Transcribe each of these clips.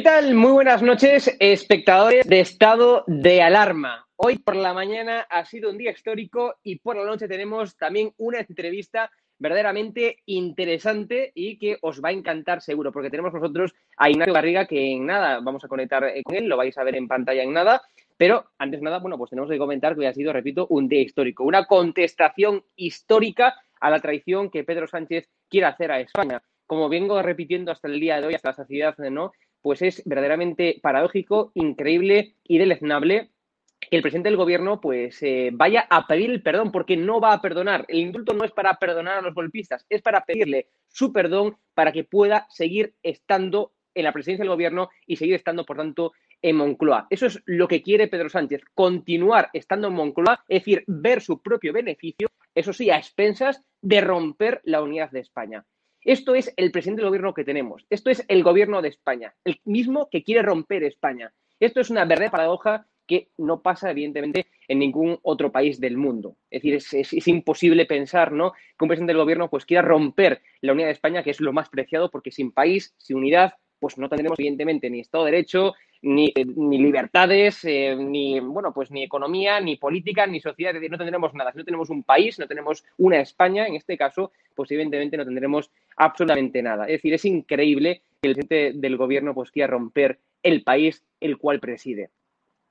¿Qué tal? Muy buenas noches, espectadores de estado de alarma. Hoy por la mañana ha sido un día histórico y por la noche tenemos también una entrevista verdaderamente interesante y que os va a encantar seguro, porque tenemos nosotros a Ignacio Garriga, que en nada vamos a conectar eh, con él, lo vais a ver en pantalla en nada, pero antes de nada, bueno, pues tenemos que comentar que hoy ha sido, repito, un día histórico, una contestación histórica a la traición que Pedro Sánchez quiere hacer a España. Como vengo repitiendo hasta el día de hoy, hasta la saciedad, ¿no? Pues es verdaderamente paradójico, increíble y deleznable que el presidente del gobierno pues eh, vaya a pedir el perdón porque no va a perdonar. El indulto no es para perdonar a los golpistas, es para pedirle su perdón para que pueda seguir estando en la presidencia del gobierno y seguir estando, por tanto, en Moncloa. Eso es lo que quiere Pedro Sánchez, continuar estando en Moncloa, es decir, ver su propio beneficio, eso sí, a expensas de romper la unidad de España. Esto es el presidente del gobierno que tenemos. Esto es el gobierno de España, el mismo que quiere romper España. Esto es una verdadera paradoja que no pasa, evidentemente, en ningún otro país del mundo. Es decir, es, imposible pensar ¿no? que un presidente del gobierno pues, quiera romper la unidad de España, que es lo más preciado, porque sin país, sin unidad, pues no tendremos, evidentemente, ni Estado de Derecho, ni, eh, ni libertades, eh, ni bueno, pues ni economía, ni política, ni sociedad, es decir, no tendremos nada. Si no tenemos un país, no tenemos una España, en este caso, pues evidentemente no tendremos absolutamente nada. Es decir, es increíble que el presidente del gobierno pues quiera romper el país el cual preside.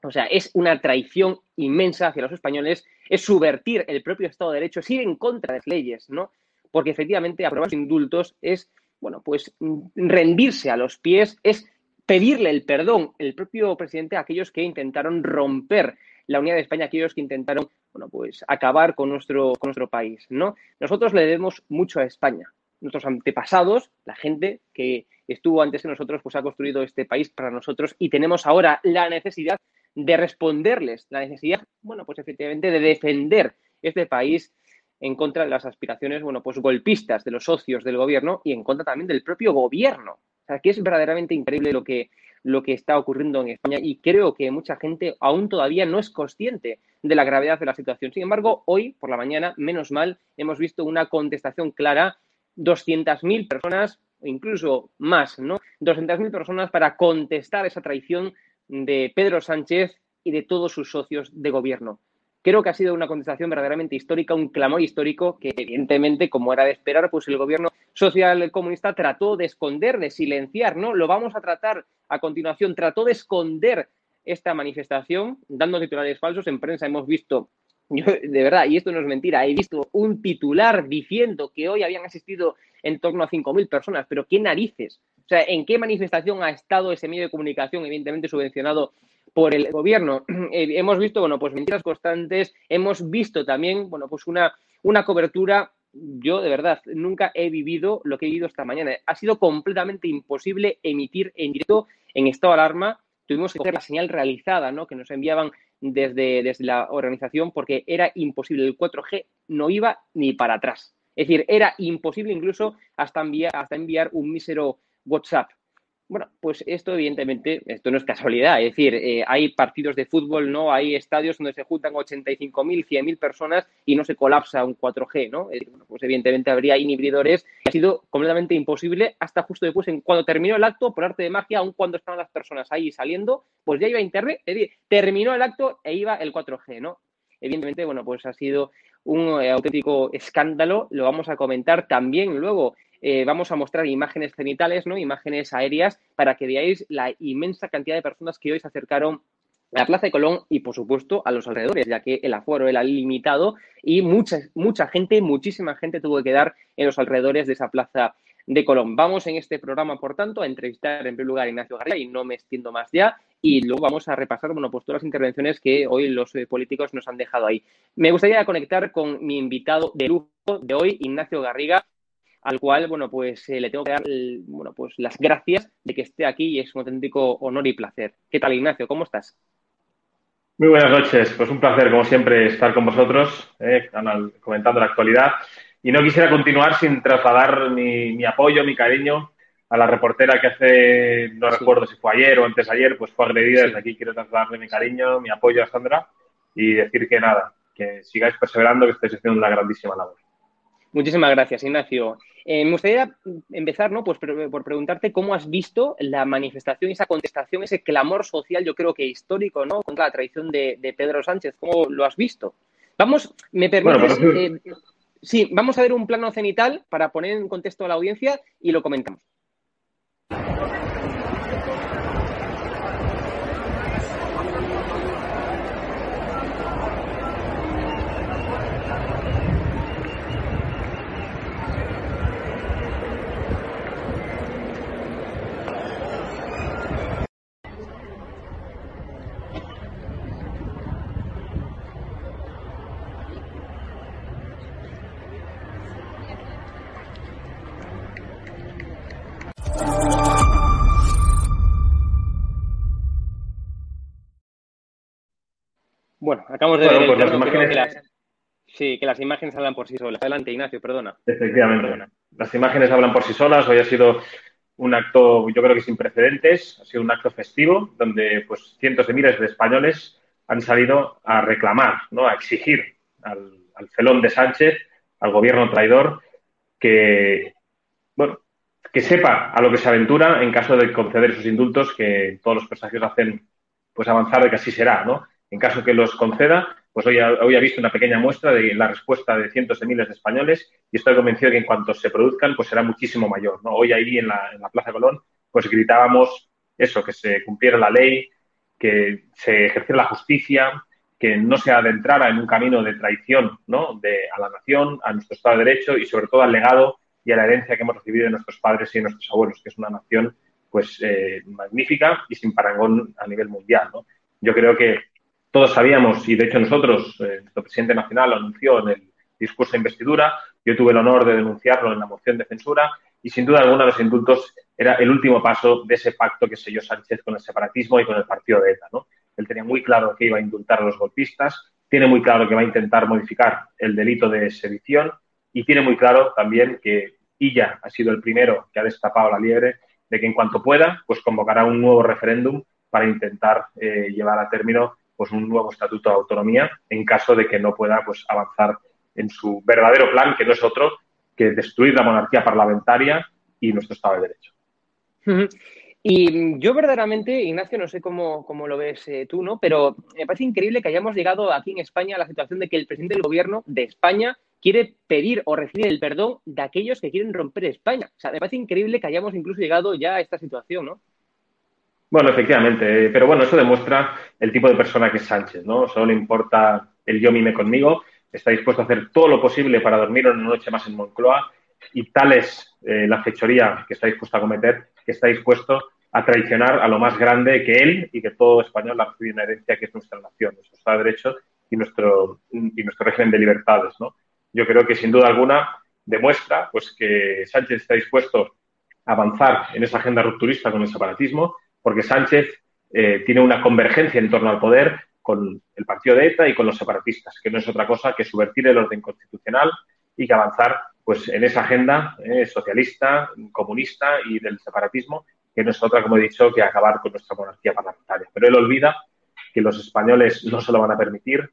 O sea, es una traición inmensa hacia los españoles, es subvertir el propio Estado de Derecho, es ir en contra de las leyes, ¿no? Porque efectivamente aprobar los indultos es, bueno, pues rendirse a los pies, es pedirle el perdón el propio presidente a aquellos que intentaron romper la unidad de España, aquellos que intentaron, bueno, pues acabar con nuestro, con nuestro país, ¿no? Nosotros le debemos mucho a España. Nuestros antepasados, la gente que estuvo antes que nosotros, pues ha construido este país para nosotros y tenemos ahora la necesidad de responderles, la necesidad, bueno, pues efectivamente de defender este país en contra de las aspiraciones, bueno, pues golpistas de los socios del gobierno y en contra también del propio gobierno sea, que es verdaderamente increíble lo que, lo que está ocurriendo en España y creo que mucha gente aún todavía no es consciente de la gravedad de la situación. Sin embargo, hoy por la mañana, menos mal, hemos visto una contestación clara, 200.000 personas, incluso más, ¿no? 200.000 personas para contestar esa traición de Pedro Sánchez y de todos sus socios de gobierno. Creo que ha sido una contestación verdaderamente histórica, un clamor histórico que, evidentemente, como era de esperar, pues el gobierno social comunista trató de esconder, de silenciar, ¿no? Lo vamos a tratar a continuación, trató de esconder esta manifestación, dando titulares falsos. En prensa hemos visto, de verdad, y esto no es mentira, he visto un titular diciendo que hoy habían asistido en torno a 5.000 personas, pero ¿qué narices? O sea, ¿en qué manifestación ha estado ese medio de comunicación, evidentemente subvencionado por el gobierno. Eh, hemos visto, bueno, pues mentiras constantes, hemos visto también, bueno, pues una, una cobertura. Yo, de verdad, nunca he vivido lo que he vivido esta mañana. Ha sido completamente imposible emitir en directo en estado de alarma. Tuvimos que coger la señal realizada, ¿no? Que nos enviaban desde, desde la organización porque era imposible. El 4G no iba ni para atrás. Es decir, era imposible incluso hasta enviar, hasta enviar un mísero WhatsApp. Bueno, pues esto evidentemente, esto no es casualidad, es decir, eh, hay partidos de fútbol, ¿no? Hay estadios donde se juntan 85.000, 100.000 personas y no se colapsa un 4G, ¿no? pues evidentemente habría inhibidores. Ha sido completamente imposible hasta justo después, en cuando terminó el acto, por arte de magia, aun cuando estaban las personas ahí saliendo, pues ya iba internet, es decir, terminó el acto e iba el 4G, ¿no? Evidentemente, bueno, pues ha sido un eh, auténtico escándalo, lo vamos a comentar también luego eh, vamos a mostrar imágenes cenitales, ¿no? imágenes aéreas, para que veáis la inmensa cantidad de personas que hoy se acercaron a la Plaza de Colón y, por supuesto, a los alrededores, ya que el aforo era limitado y mucha, mucha gente, muchísima gente tuvo que quedar en los alrededores de esa Plaza de Colón. Vamos en este programa, por tanto, a entrevistar en primer lugar a Ignacio García y no me extiendo más ya. Y luego vamos a repasar, bueno, pues todas las intervenciones que hoy los eh, políticos nos han dejado ahí. Me gustaría conectar con mi invitado de lujo de hoy, Ignacio Garriga, al cual, bueno, pues eh, le tengo que dar, bueno, pues las gracias de que esté aquí y es un auténtico honor y placer. ¿Qué tal, Ignacio? ¿Cómo estás? Muy buenas noches. Pues un placer, como siempre, estar con vosotros, eh, comentando la actualidad. Y no quisiera continuar sin trasladar mi, apoyo, mi cariño a la reportera que hace, no recuerdo si fue ayer o antes de ayer, pues fue agredida. Desde aquí quiero trasladarle mi cariño, mi apoyo a Sandra y decir que nada, que sigáis perseverando, que estáis haciendo una grandísima labor. Muchísimas gracias, Ignacio. Eh, me gustaría empezar ¿no? pues, por preguntarte cómo has visto la manifestación, esa contestación, ese clamor social, yo creo que histórico, ¿no? contra la tradición de, Pedro Sánchez. ¿Cómo lo has visto? Vamos, me permites. Eh, sí, vamos a ver un plano cenital para poner en contexto a la audiencia y lo comentamos. Bueno, acabamos de ver pues las imágenes... Sí, que las imágenes hablan por sí solas. Adelante, Ignacio, perdona. Efectivamente. Las imágenes hablan por sí solas. Hoy ha sido un acto, yo creo que sin precedentes, ha sido un acto festivo donde pues cientos de miles de españoles han salido a reclamar, ¿no? a exigir al, al felón de Sánchez, al gobierno traidor, que, bueno, que sepa a lo que se aventura en caso de conceder esos indultos que todos los presagios hacen pues avanzar de que así será, ¿no? En caso que los conceda, pues hoy ha, hoy visto una pequeña muestra de la respuesta de cientos de miles de españoles y estoy convencido de que en cuanto se produzcan, pues será muchísimo mayor. Hoy ahí en la, en la Plaza Colón, pues gritábamos eso, que se cumpliera la ley, que se ejerciera la justicia, que no se adentrara en un camino de traición ¿no? de, a la nación, a nuestro Estado de Derecho y sobre todo al legado y a la herencia que hemos recibido de nuestros padres y de nuestros abuelos, que es una nación pues eh, magnífica y sin parangón a nivel mundial. Yo creo que todos sabíamos, y de hecho nosotros, eh, nuestro presidente nacional lo anunció en el discurso de investidura, yo tuve el honor de denunciarlo en la moción de censura, y sin duda alguna los indultos era el último paso de ese pacto que selló Sánchez con el separatismo y con el partido de ETA. Él tenía muy claro que iba a indultar a los golpistas, tiene muy claro que va a intentar modificar el delito de sedición y tiene muy claro también que Illa ha sido el primero que ha destapado la liebre de que en cuanto pueda, pues convocará un nuevo referéndum para intentar eh, llevar a término pues un nuevo estatuto de autonomía en caso de que no pueda pues avanzar en su verdadero plan, que no es otro que destruir la monarquía parlamentaria y nuestro Estado de Derecho. Y yo verdaderamente, Ignacio, no sé cómo, lo ves eh, tú, ¿no? Pero me parece increíble que hayamos llegado aquí en España a la situación de que el presidente del gobierno de España quiere pedir o recibir el perdón de aquellos que quieren romper España. O sea, me parece increíble que hayamos incluso llegado ya a esta situación, ¿no? Bueno, efectivamente, eh, pero bueno, eso demuestra el tipo de persona que es Sánchez, ¿no? Solo le importa el yo mime conmigo, está dispuesto a hacer todo lo posible para dormir una noche más en Moncloa y tal es eh, la fechoría que está dispuesto a cometer, que está dispuesto a traicionar a lo más grande que él y que todo español ha recibido una herencia que es nuestra nación, nuestro Estado de Derecho y nuestro, y nuestro régimen de libertades, ¿no? Yo creo que sin duda alguna demuestra pues, que Sánchez está dispuesto a avanzar en esa agenda rupturista con el separatismo, porque Sánchez eh, tiene una convergencia en torno al poder con el partido de ETA y con los separatistas, que no es otra cosa que subvertir el orden constitucional y que avanzar pues, en esa agenda eh, socialista, comunista y del separatismo, que no es otra, como he dicho, que acabar con nuestra monarquía parlamentaria. Pero él olvida que los españoles no se lo van a permitir,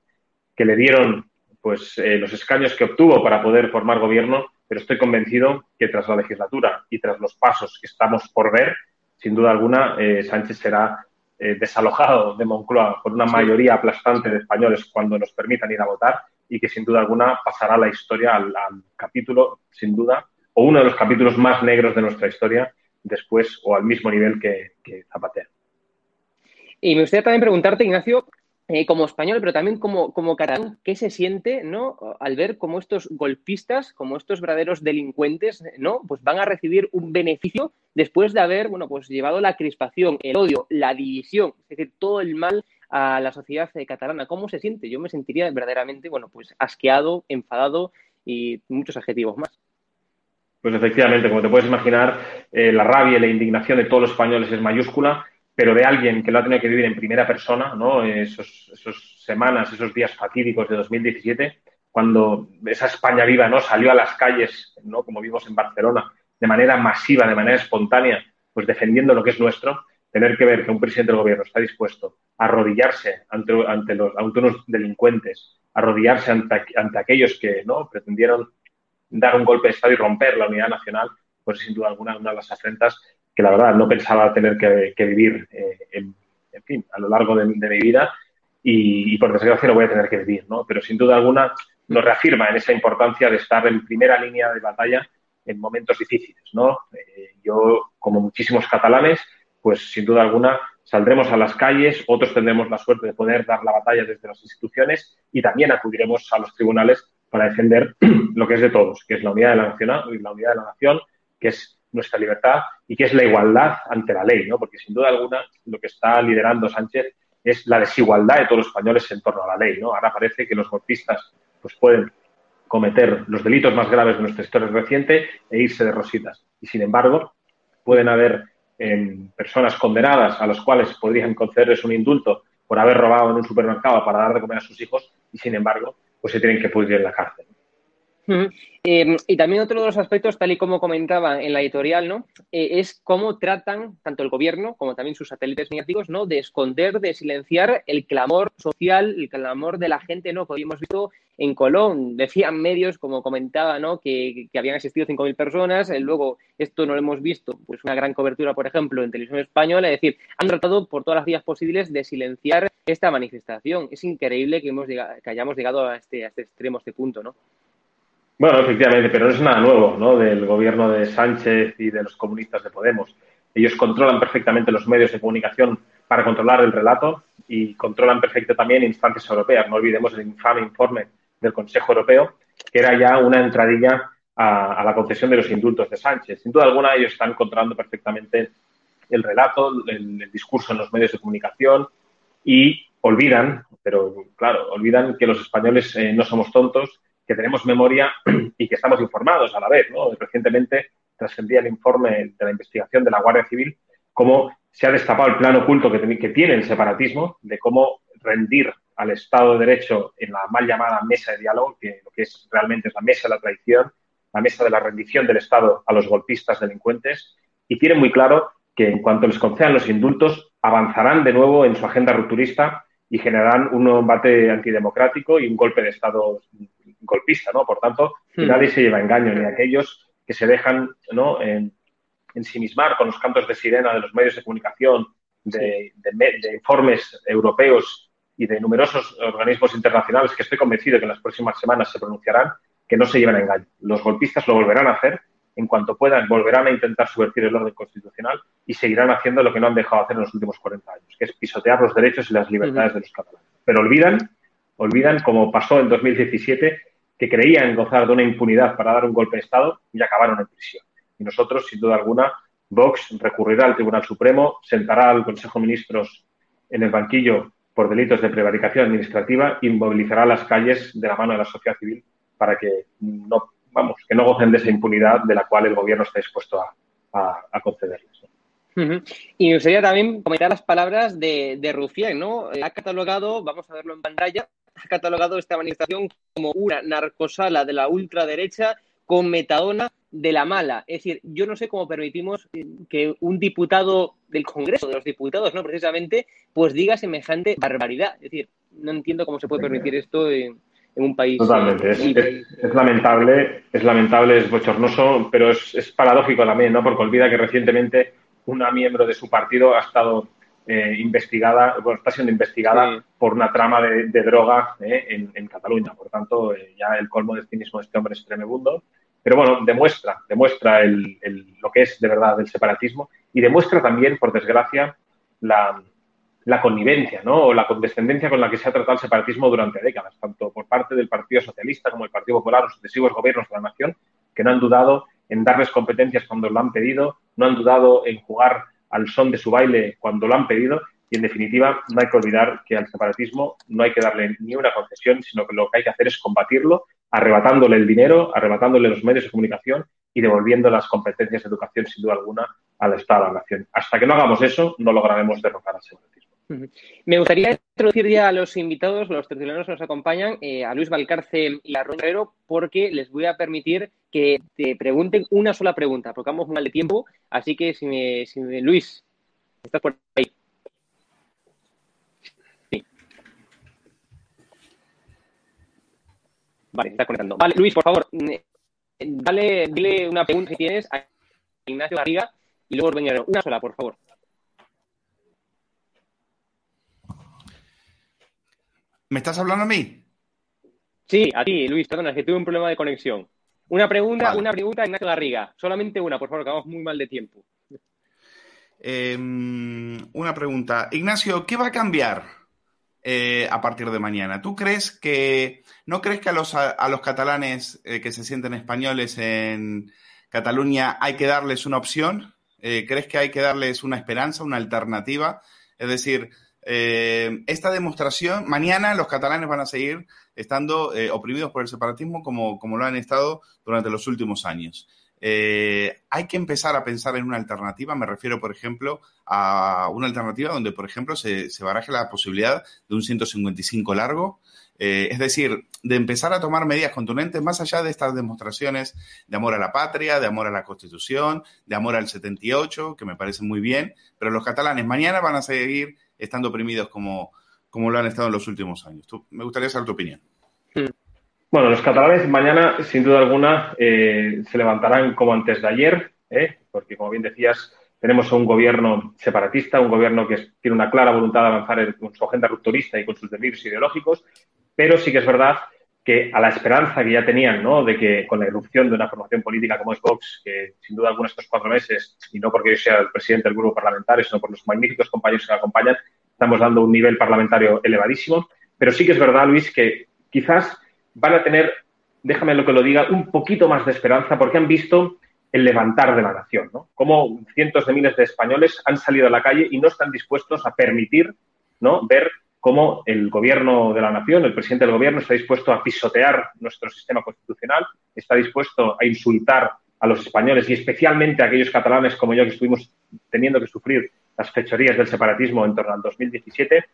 que le dieron pues, eh, los escaños que obtuvo para poder formar gobierno, pero estoy convencido que tras la legislatura y tras los pasos que estamos por ver, sin duda alguna, eh, Sánchez será eh, desalojado de Moncloa por una mayoría aplastante de españoles cuando nos permitan ir a votar y que sin duda alguna pasará la historia al, capítulo, sin duda, o uno de los capítulos más negros de nuestra historia después o al mismo nivel que, que Zapatero. Y me gustaría también preguntarte, Ignacio, eh, como español, pero también como, como catalán, ¿qué se siente ¿no? al ver cómo estos golpistas, como estos verdaderos delincuentes, ¿no? pues van a recibir un beneficio después de haber bueno, pues llevado la crispación, el odio, la división, es decir, todo el mal a la sociedad eh, catalana? ¿Cómo se siente? Yo me sentiría verdaderamente bueno, pues asqueado, enfadado y muchos adjetivos más. Pues efectivamente, como te puedes imaginar, eh, la rabia y la indignación de todos los españoles es mayúscula pero de alguien que lo ha tenido que vivir en primera persona, ¿no? Esos, semanas, esos días fatídicos de 2017, cuando esa España viva, ¿no? Salió a las calles, ¿no? Como vimos en Barcelona, de manera masiva, de manera espontánea, pues defendiendo lo que es nuestro, tener que ver que un presidente del gobierno está dispuesto a arrodillarse ante, los, ante unos delincuentes, arrodillarse ante, ante aquellos que, ¿no? Pretendieron dar un golpe de Estado y romper la unidad nacional, pues sin duda alguna una de las afrentas que la verdad no pensaba tener que, vivir, eh, en, fin, a lo largo de, mi vida y, por desgracia lo voy a tener que vivir, ¿no? Pero sin duda alguna nos reafirma en esa importancia de estar en primera línea de batalla en momentos difíciles, ¿no? Eh, yo, como muchísimos catalanes, pues sin duda alguna saldremos a las calles, otros tendremos la suerte de poder dar la batalla desde las instituciones y también acudiremos a los tribunales para defender lo que es de todos, que es la unidad de la nación, la unidad de la nación, que es nuestra libertad y que es la igualdad ante la ley, ¿no? Porque sin duda alguna lo que está liderando Sánchez es la desigualdad de todos los españoles en torno a la ley, ¿no? Ahora parece que los golpistas pues pueden cometer los delitos más graves de nuestra historia reciente e irse de rositas. Y sin embargo, pueden haber em, personas condenadas a las cuales podrían concederles un indulto por haber robado en un supermercado para dar de comer a sus hijos y sin embargo, pues se tienen que pudrir en la cárcel. Em, y también otro de los aspectos, tal y como comentaba en la editorial, ¿no? Eh, es cómo tratan tanto el gobierno como también sus satélites mediáticos, ¿no? De esconder, de silenciar el clamor social, el clamor de la gente, ¿no? Que habíamos visto en Colón. Decían medios, como comentaba, ¿no? Que, habían asistido 5.000 personas. Eh, luego, esto no lo hemos visto, pues una gran cobertura, por ejemplo, en televisión española. Es decir, han tratado por todas las vías posibles de silenciar esta manifestación. Es increíble que, hemos llegado, que hayamos llegado a este, a este extremo, a este punto, ¿no? Bueno, efectivamente, pero no es nada nuevo, ¿no? Del gobierno de Sánchez y de los comunistas de Podemos. Ellos controlan perfectamente los medios de comunicación para controlar el relato y controlan perfectamente también instancias europeas. No olvidemos el infame informe del Consejo Europeo, que era ya una entradilla a, la concesión de los indultos de Sánchez. Sin duda alguna, ellos están controlando perfectamente el relato, el discurso en los medios de comunicación y olvidan, pero claro, olvidan que los españoles eh, no somos tontos que tenemos memoria y que estamos informados a la vez. ¿no? Recientemente trascendía el informe de la investigación de la Guardia Civil cómo se ha destapado el plan oculto que, tiene el separatismo de cómo rendir al Estado de Derecho en la mal llamada mesa de diálogo, que lo que es realmente es la mesa de la traición, la mesa de la rendición del Estado a los golpistas delincuentes, y tienen muy claro que en cuanto les concedan los indultos, avanzarán de nuevo en su agenda rupturista y generarán un embate antidemocrático y un golpe de Estado golpista, ¿no? Por tanto, hmm. nadie se lleva engaño, ni aquellos que se dejan, ¿no? En, ensimismar con los cantos de sirena de los medios de comunicación, de, informes europeos y de numerosos organismos internacionales que estoy convencido que en las próximas semanas se pronunciarán, que no se lleven engaño. Los golpistas lo volverán a hacer, en cuanto puedan, volverán a intentar subvertir el orden constitucional y seguirán haciendo lo que no han dejado hacer en los últimos 40 años, que es pisotear los derechos y las libertades de los catalanes. Pero olvidan, olvidan, como pasó en 2017, que creían gozar de una impunidad para dar un golpe de Estado y acabaron en prisión. Y nosotros, sin duda alguna, Vox recurrirá al Tribunal Supremo, sentará al Consejo de Ministros en el banquillo por delitos de prevaricación administrativa y movilizará las calles de la mano de la sociedad civil para que no, vamos, que no gocen de esa impunidad de la cual el gobierno está dispuesto a, concederles. Y me gustaría también comentar las palabras de, de Rufián, ¿no? Ha catalogado, vamos a verlo en pantalla, ha catalogado esta manifestación como una narcosala de la ultraderecha con metadona de la mala. Es decir, yo no sé cómo permitimos que un diputado del Congreso de los Diputados, no precisamente, pues diga semejante barbaridad. Es decir, no entiendo cómo se puede permitir esto en, un país. Totalmente. Es, lamentable, es lamentable, es bochornoso, pero es, es paradójico también, ¿no? Porque olvida que recientemente una miembro de su partido ha estado eh, investigada, bueno, está siendo investigada por una trama de, droga eh, en, Cataluña. Por tanto, eh, ya el colmo de cinismo de este hombre es tremendo. Pero bueno, demuestra, demuestra lo que es de verdad el separatismo y demuestra también, por desgracia, la, connivencia ¿no? o la condescendencia con la que se ha tratado el separatismo durante décadas, tanto por parte del Partido Socialista como el Partido Popular, los sucesivos gobiernos de la nación, que no han dudado en darles competencias cuando lo han pedido, no han dudado en jugar al son de su baile cuando lo han pedido y en definitiva no hay que olvidar que al separatismo no hay que darle ni una concesión, sino que lo que hay que hacer es combatirlo, arrebatándole el dinero, arrebatándole los medios de comunicación y devolviendo las competencias de educación sin duda alguna al Estado, a la nación. Hasta que no hagamos eso, no lograremos derrocar al separatismo. Me gustaría introducir ya a los invitados, los tertulianos que nos acompañan, eh, a Luis Valcarce y a Ron porque les voy a permitir que te pregunten una sola pregunta, porque vamos mal de tiempo. Así que, si me, si Luis, estás por ahí. Sí. Vale, está conectando. Vale, Luis, por favor, dale, dile una pregunta que tienes a Ignacio Garriga y luego venga una sola, por favor. ¿Me estás hablando a mí? Sí, a ti, Luis, perdona, es que tuve un problema de conexión. Una pregunta, una pregunta a Ignacio Garriga. Solamente una, por favor, que vamos muy mal de tiempo. Em, una pregunta. Ignacio, ¿qué va a cambiar eh, a partir de mañana? ¿Tú crees que, no crees que a los, a, los catalanes eh, que se sienten españoles en Cataluña hay que darles una opción? Eh, ¿Crees que hay que darles una esperanza, una alternativa? Es decir, esta demostración, mañana los catalanes van a seguir estando oprimidos por el separatismo como, como lo han estado durante los últimos años. Eh, hay que empezar a pensar en una alternativa. Me refiero, por ejemplo, a una alternativa donde, por ejemplo, se, baraje la posibilidad de un 155 largo. Eh, es decir, de empezar a tomar medidas contundentes más allá de estas demostraciones de amor a la patria, de amor a la Constitución, de amor al 78, que me parece muy bien, pero los catalanes mañana van a seguir estando oprimidos como, como lo han estado en los últimos años. me gustaría saber tu opinión. Hmm. Bueno, los catalanes mañana, sin duda alguna, eh, se levantarán como antes de ayer, ¿eh? porque, como bien decías, tenemos un gobierno separatista, un gobierno que tiene una clara voluntad de avanzar con su agenda rupturista y con sus delirios ideológicos, pero sí que es verdad que a la esperanza que ya tenían, ¿no? De que con la irrupción de una formación política como es Vox, que sin duda alguna estos cuatro meses, y no porque yo sea el presidente del grupo parlamentario, sino por los magníficos compañeros que me acompañan, estamos dando un nivel parlamentario elevadísimo. Pero sí que es verdad, Luis, que quizás van a tener, déjame lo que lo diga, un poquito más de esperanza porque han visto el levantar de la nación, ¿no? Cómo cientos de miles de españoles han salido a la calle y no están dispuestos a permitir, ¿no? Ver cómo el gobierno de la nación, el presidente del gobierno, está dispuesto a pisotear nuestro sistema constitucional, está dispuesto a insultar a los españoles y especialmente a aquellos catalanes como yo que estuvimos teniendo que sufrir las fechorías del separatismo en torno al 2017.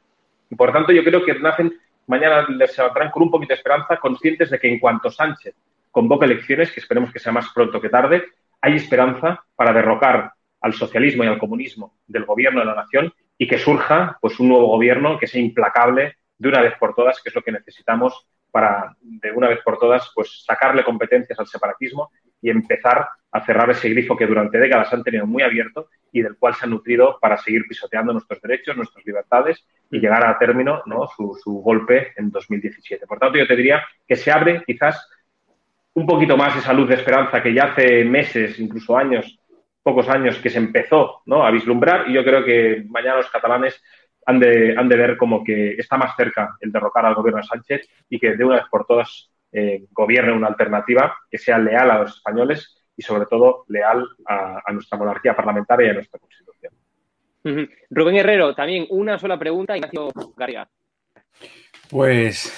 Y por tanto yo creo que nacen mañana les levantarán con un poquito de esperanza, conscientes de que en cuanto Sánchez convoque elecciones, que esperemos que sea más pronto que tarde, hay esperanza para derrocar al socialismo y al comunismo del gobierno de la nación y que surja pues un nuevo gobierno que sea implacable de una vez por todas, que es lo que necesitamos para de una vez por todas pues sacarle competencias al separatismo y empezar a cerrar ese grifo que durante décadas han tenido muy abierto y del cual se han nutrido para seguir pisoteando nuestros derechos, nuestras libertades y llegar a término ¿no? su, su golpe en 2017. Por tanto, yo te diría que se abre quizás un poquito más esa luz de esperanza que ya hace meses, incluso años, pocos años, que se empezó ¿no? a vislumbrar y yo creo que mañana los catalanes han de, han de ver como que está más cerca el derrocar al gobierno de Sánchez y que de una vez por todas eh, gobierne una alternativa que sea leal a los españoles y sobre todo leal a, nuestra monarquía parlamentaria y a nuestra Constitución. Rubén Herrero, también una sola pregunta, Ignacio Garriga. Pues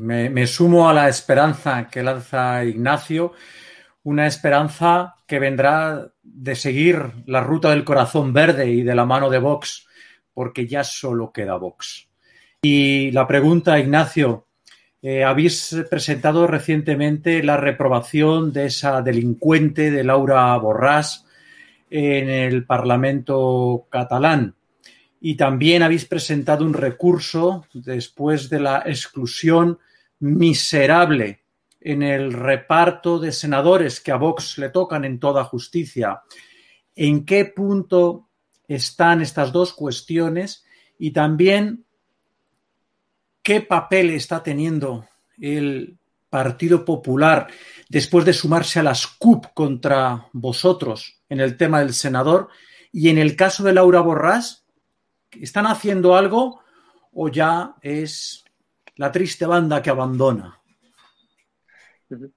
me, sumo a la esperanza que lanza Ignacio, una esperanza que vendrá de seguir la ruta del corazón verde y de la mano de Vox, porque ya solo queda Vox. Y la pregunta, Ignacio, eh, habéis presentado recientemente la reprobación de esa delincuente de Laura Borràs en el Parlamento catalán. Y también habéis presentado un recurso después de la exclusión miserable en el reparto de senadores que a Vox le tocan en toda justicia. ¿En qué punto están estas dos cuestiones? Y también qué papel está teniendo el Partido Popular después de sumarse a las CUP contra vosotros en el tema del senador y en el caso de Laura Borrás, ¿están haciendo algo o ya es la triste banda que abandona?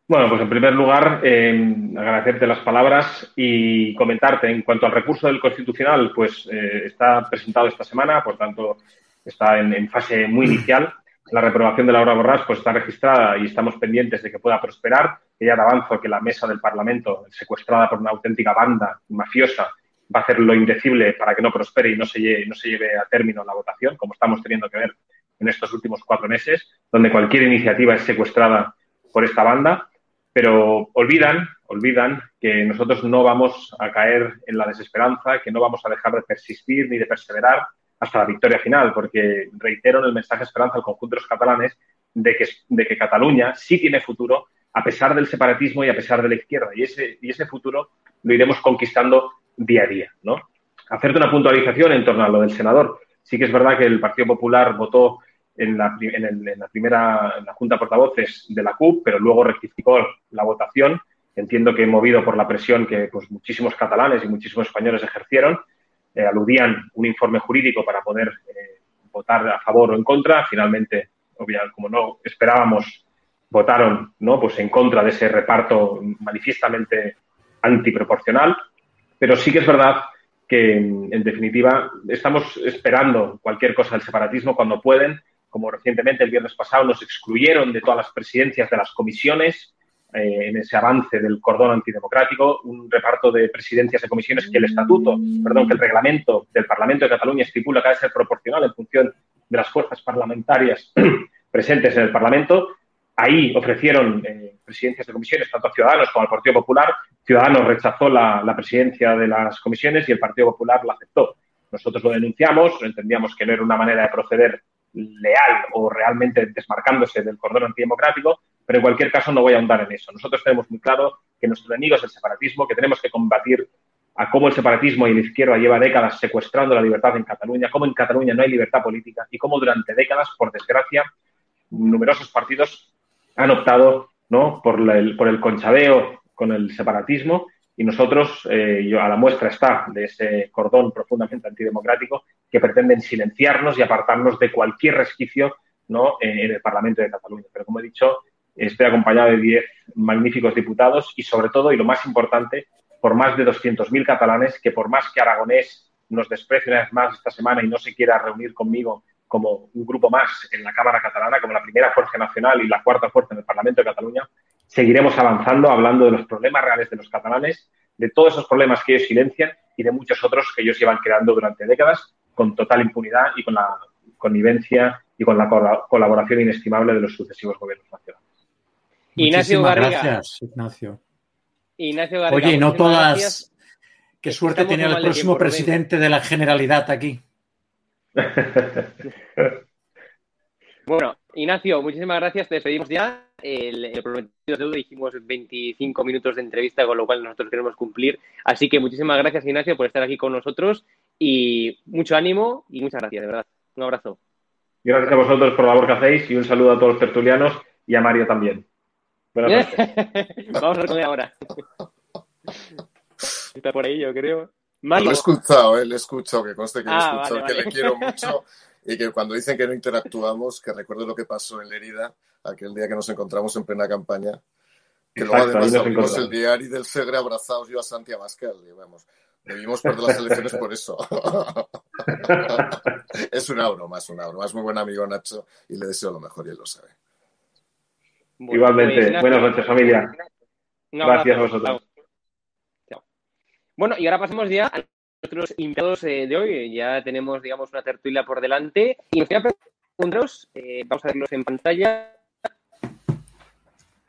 Bueno, pues en primer lugar, eh, agradecerte las palabras y comentarte en cuanto al recurso del Constitucional, pues eh, está presentado esta semana, por tanto, está en, fase muy inicial. La reprobación de Laura Borrás pues, está registrada y estamos pendientes de que pueda prosperar. Que ya avanzo que la mesa del Parlamento, secuestrada por una auténtica banda mafiosa, va a hacer lo indecible para que no prospere y no se lleve, no se lleve a término la votación, como estamos teniendo que ver en estos últimos cuatro meses, donde cualquier iniciativa es secuestrada por esta banda. Pero olvidan, olvidan que nosotros no vamos a caer en la desesperanza, que no vamos a dejar de persistir ni de perseverar hasta la victoria final, porque reitero en el mensaje esperanza al conjunto de los catalanes de que, de que Cataluña sí tiene futuro a pesar del separatismo y a pesar de la izquierda. Y ese, y ese futuro lo iremos conquistando día a día, ¿no? Hacerte una puntualización en torno a lo del senador. Sí que es verdad que el Partido Popular votó en la, en, la primera en la Junta de Portavoces de la CUP, pero luego rectificó la votación. Entiendo que movido por la presión que pues, muchísimos catalanes y muchísimos españoles ejercieron, eh, aludían un informe jurídico para poder eh, votar a favor o en contra. Finalmente, obviamente, como no esperábamos, votaron ¿no? pues en contra de ese reparto manifiestamente antiproporcional. Pero sí que es verdad que, en definitiva, estamos esperando cualquier cosa del separatismo cuando pueden como recientemente el viernes pasado nos excluyeron de todas las presidencias de las comisiones eh, en ese avance del cordón antidemocrático, un reparto de presidencias de comisiones que el estatuto, perdón, que el reglamento del Parlamento de Cataluña estipula que debe ser proporcional en función de las fuerzas parlamentarias presentes en el Parlamento. Ahí ofrecieron eh, presidencias de comisiones tanto a Ciudadanos como al Partido Popular. Ciudadanos rechazó la, la presidencia de las comisiones y el Partido Popular la aceptó. Nosotros lo denunciamos, entendíamos que no era una manera de proceder leal o realmente desmarcándose del cordón antidemocrático, pero en cualquier caso no voy a ahondar en eso. Nosotros tenemos muy claro que nuestro enemigo es el separatismo, que tenemos que combatir a cómo el separatismo y la izquierda lleva décadas secuestrando la libertad en Cataluña, cómo en Cataluña no hay libertad política y cómo durante décadas, por desgracia, numerosos partidos han optado ¿no? por, el, por el conchabeo con el separatismo y nosotros, eh, a la muestra está de ese cordón profundamente antidemocrático que pretenden silenciarnos y apartarnos de cualquier resquicio ¿no? en el Parlamento de Cataluña. Pero como he dicho, estoy acompañado de 10 magníficos diputados y sobre todo, y lo más importante, por más de 200.000 catalanes que por más que Aragonés nos desprecie una vez más esta semana y no se quiera reunir conmigo como un grupo más en la Cámara Catalana, como la primera fuerza nacional y la cuarta fuerza en el Parlamento de Cataluña, seguiremos avanzando hablando de los problemas reales de los catalanes, de todos esos problemas que ellos silencian y de muchos otros que ellos llevan creando durante décadas con total impunidad y con la connivencia y con la colaboración inestimable de los sucesivos gobiernos nacionales. Ignacio Garriga. Gracias, Ignacio. Ignacio Garriga. Oye, no todas. Qué suerte tenía el próximo presidente de la Generalidad aquí. bueno, Ignacio, muchísimas gracias. Te despedimos ya el, el prometido deuda dijimos 25 minutos de entrevista, con lo cual nosotros queremos cumplir. Así que muchísimas gracias, Ignacio, por estar aquí con nosotros y mucho ánimo y muchas gracias, de verdad. Un abrazo. Gracias a vosotros por la labor que hacéis y un saludo a todos los tertulianos y a Mario también. Buenas noches. Vamos a ver ahora. Está por ahí, yo creo. Mario. Lo he escuchado, eh, le he escuchado, que conste que ah, he escuchado, que le quiero mucho y que cuando dicen que no interactuamos, que recuerdo lo que pasó en Lerida aquel día que nos encontramos en plena campaña, que luego además abrimos el diario del Segre abrazados yo a Santiago Abascal, y vamos, debimos perder las elecciones por eso. es una broma, es una broma, es muy buen amigo Nacho y le deseo lo mejor y él lo sabe. Igualmente, pues, buenas noches familia. Gracias a vosotros. Bueno, y ahora pasamos ya a nuestros invitados eh, de hoy. Ya tenemos, digamos, una tertulia por delante. Y me gustaría preguntaros, eh, vamos a verlos en pantalla,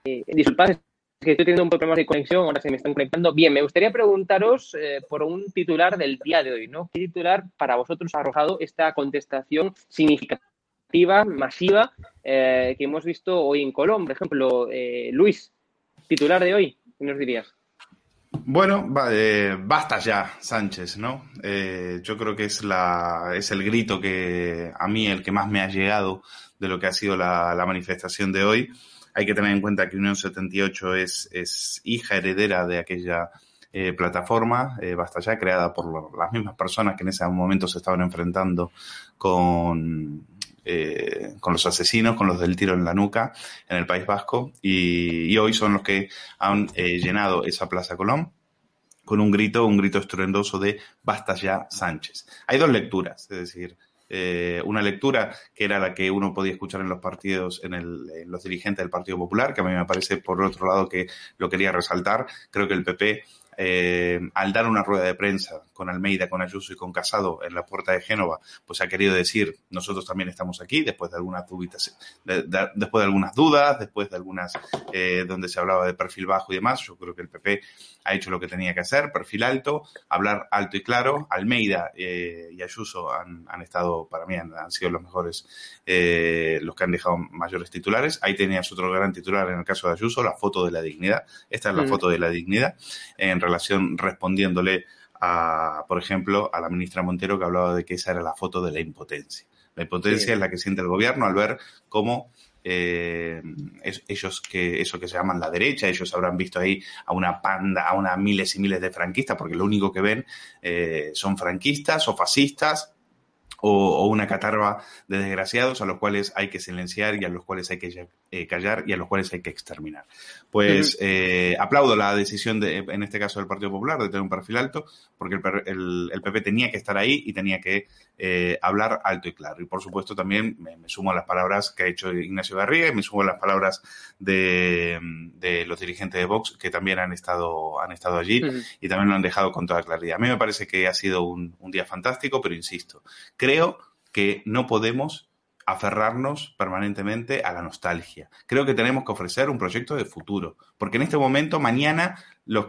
eh, disculpad, es que estoy teniendo un problema de conexión, ahora se me están conectando. Bien, me gustaría preguntaros eh, por un titular del día de hoy, ¿no? ¿Qué titular para vosotros ha arrojado esta contestación significativa, masiva, que hemos visto hoy en Colón? Por ejemplo, Luis, titular de hoy, ¿qué nos dirías? Bueno, basta ya, Sánchez, ¿no? yo creo que es, la, es el grito que a mí, el que más me ha llegado de lo que ha sido la, la manifestación de hoy. Hay que tener en cuenta que Unión 78 es, es hija heredera de aquella eh, plataforma, eh, basta ya, creada por las mismas personas que en ese momento se estaban enfrentando con, eh, con los asesinos, con los del tiro en la nuca en el País Vasco, y, hoy son los que han llenado esa Plaza Colón con un grito, un grito estruendoso de basta ya Sánchez. Hay dos lecturas, es decir, eh, una lectura que era la que uno podía escuchar en los partidos, en, el, en, los dirigentes del Partido Popular, que a mí me parece, por otro lado, que lo quería resaltar. Creo que el PP eh, al dar una rueda de prensa con Almeida, con Ayuso y con Casado en la puerta de Génova, pues ha querido decir, nosotros también estamos aquí, después de algunas dudas, después de algunas dudas, después de algunas eh, donde se hablaba de perfil bajo y demás, yo creo que el PP ha hecho lo que tenía que hacer, perfil alto, hablar alto y claro. Almeida eh, y Ayuso han, estado, para mí, han, sido los mejores, eh, los que han dejado mayores titulares. Ahí tenías otro gran titular en el caso de Ayuso, la foto de la dignidad. Esta es la mm. foto de la dignidad en relación respondiéndole a, por ejemplo, a la ministra Montero que hablaba de que esa era la foto de la impotencia. La impotencia es la que siente el gobierno al ver cómo eh, ellos que eso que se llaman la derecha, ellos habrán visto ahí a una panda, a una miles y miles de franquistas, porque lo único que ven eh, son franquistas o fascistas o, una catarba de desgraciados a los cuales hay que silenciar y a los cuales hay que eh, callar y a los cuales hay que exterminar. Pues eh, aplaudo la decisión, de, en este caso del Partido Popular, de tener un perfil alto, porque el, el, PP tenía que estar ahí y tenía que eh, hablar alto y claro. Y por supuesto también me, sumo a las palabras que ha hecho Ignacio Garriga y me sumo a las palabras de, los dirigentes de Vox que también han estado, han estado allí y también lo han dejado con toda claridad. A mí me parece que ha sido un, un día fantástico, pero insisto, creo que no podemos aferrarnos permanentemente a la nostalgia. Creo que tenemos que ofrecer un proyecto de futuro, porque en este momento, mañana, los,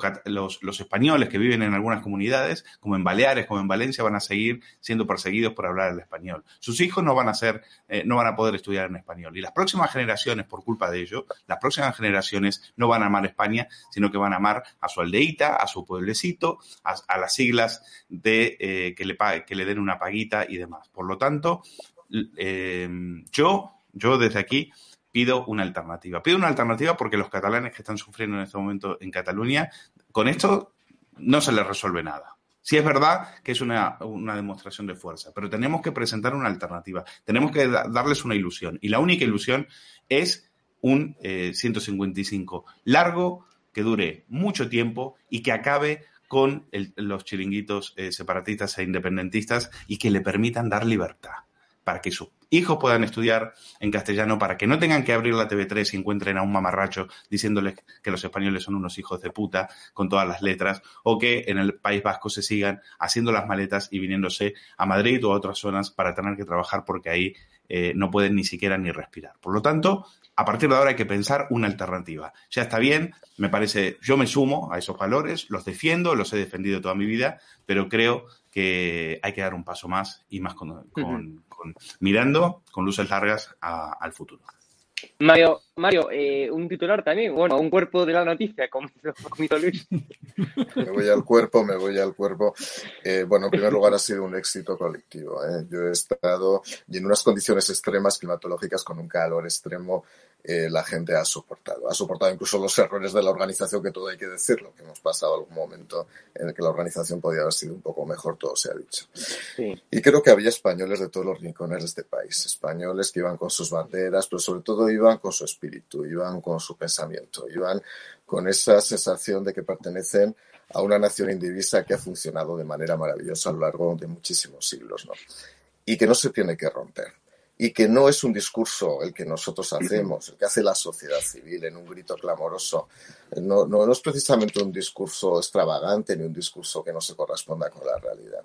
españoles que viven en algunas comunidades, como en Baleares, como en Valencia, van a seguir siendo perseguidos por hablar el español. Sus hijos no van a ser, eh, no van a poder estudiar en español. Y las próximas generaciones, por culpa de ello, las próximas generaciones no van a amar España, sino que van a amar a su aldeíta, a su pueblecito, a, las siglas de eh, que, le, que le den una paguita y demás. Por lo tanto, eh, yo, yo desde aquí pido una alternativa. Pido una alternativa porque los catalanes que están sufriendo en este momento en Cataluña, con esto no se les resuelve nada. Sí es verdad que es una, demostración de fuerza, pero tenemos que presentar una alternativa. Tenemos que darles una ilusión. Y la única ilusión es un 155 eh, largo, que dure mucho tiempo y que acabe con los chiringuitos eh, separatistas e independentistas y que le permitan dar libertad para que sus hijos puedan estudiar en castellano, para que no tengan que abrir la TV3 y encuentren a un mamarracho diciéndoles que los españoles son unos hijos de puta con todas las letras, o que en el País Vasco se sigan haciendo las maletas y viniéndose a Madrid o a otras zonas para tener que trabajar porque ahí eh, no pueden ni siquiera ni respirar. Por lo tanto, a partir de ahora hay que pensar una alternativa. Ya está bien, me parece, yo me sumo a esos valores, los defiendo, los he defendido toda mi vida, pero creo que hay que dar un paso más y más con, mirando con luces largas al futuro. Mario, Mario eh, un titular también, bueno, un cuerpo de la noticia, como hizo Luis. Me voy al cuerpo, me voy al cuerpo. Eh, bueno, en primer lugar ha sido un éxito colectivo. ¿eh? Yo he estado y en unas condiciones extremas climatológicas con un calor extremo eh, la gente ha soportado. Ha soportado incluso los errores de la organización, que todo hay que decirlo, que hemos pasado algún momento en el que la organización podía haber sido un poco mejor, todo se ha dicho. Y creo que había españoles de todos los rincones de este país, españoles que iban con sus banderas, pero sobre todo iban con su espíritu, iban con su pensamiento, iban con esa sensación de que pertenecen a una nación indivisa que ha funcionado de manera maravillosa a lo largo de muchísimos siglos, ¿no? Y que no se tiene que romper y que no es un discurso el que nosotros hacemos, el que hace la sociedad civil en un grito clamoroso. No, no, es precisamente un discurso extravagante ni un discurso que no se corresponda con la realidad.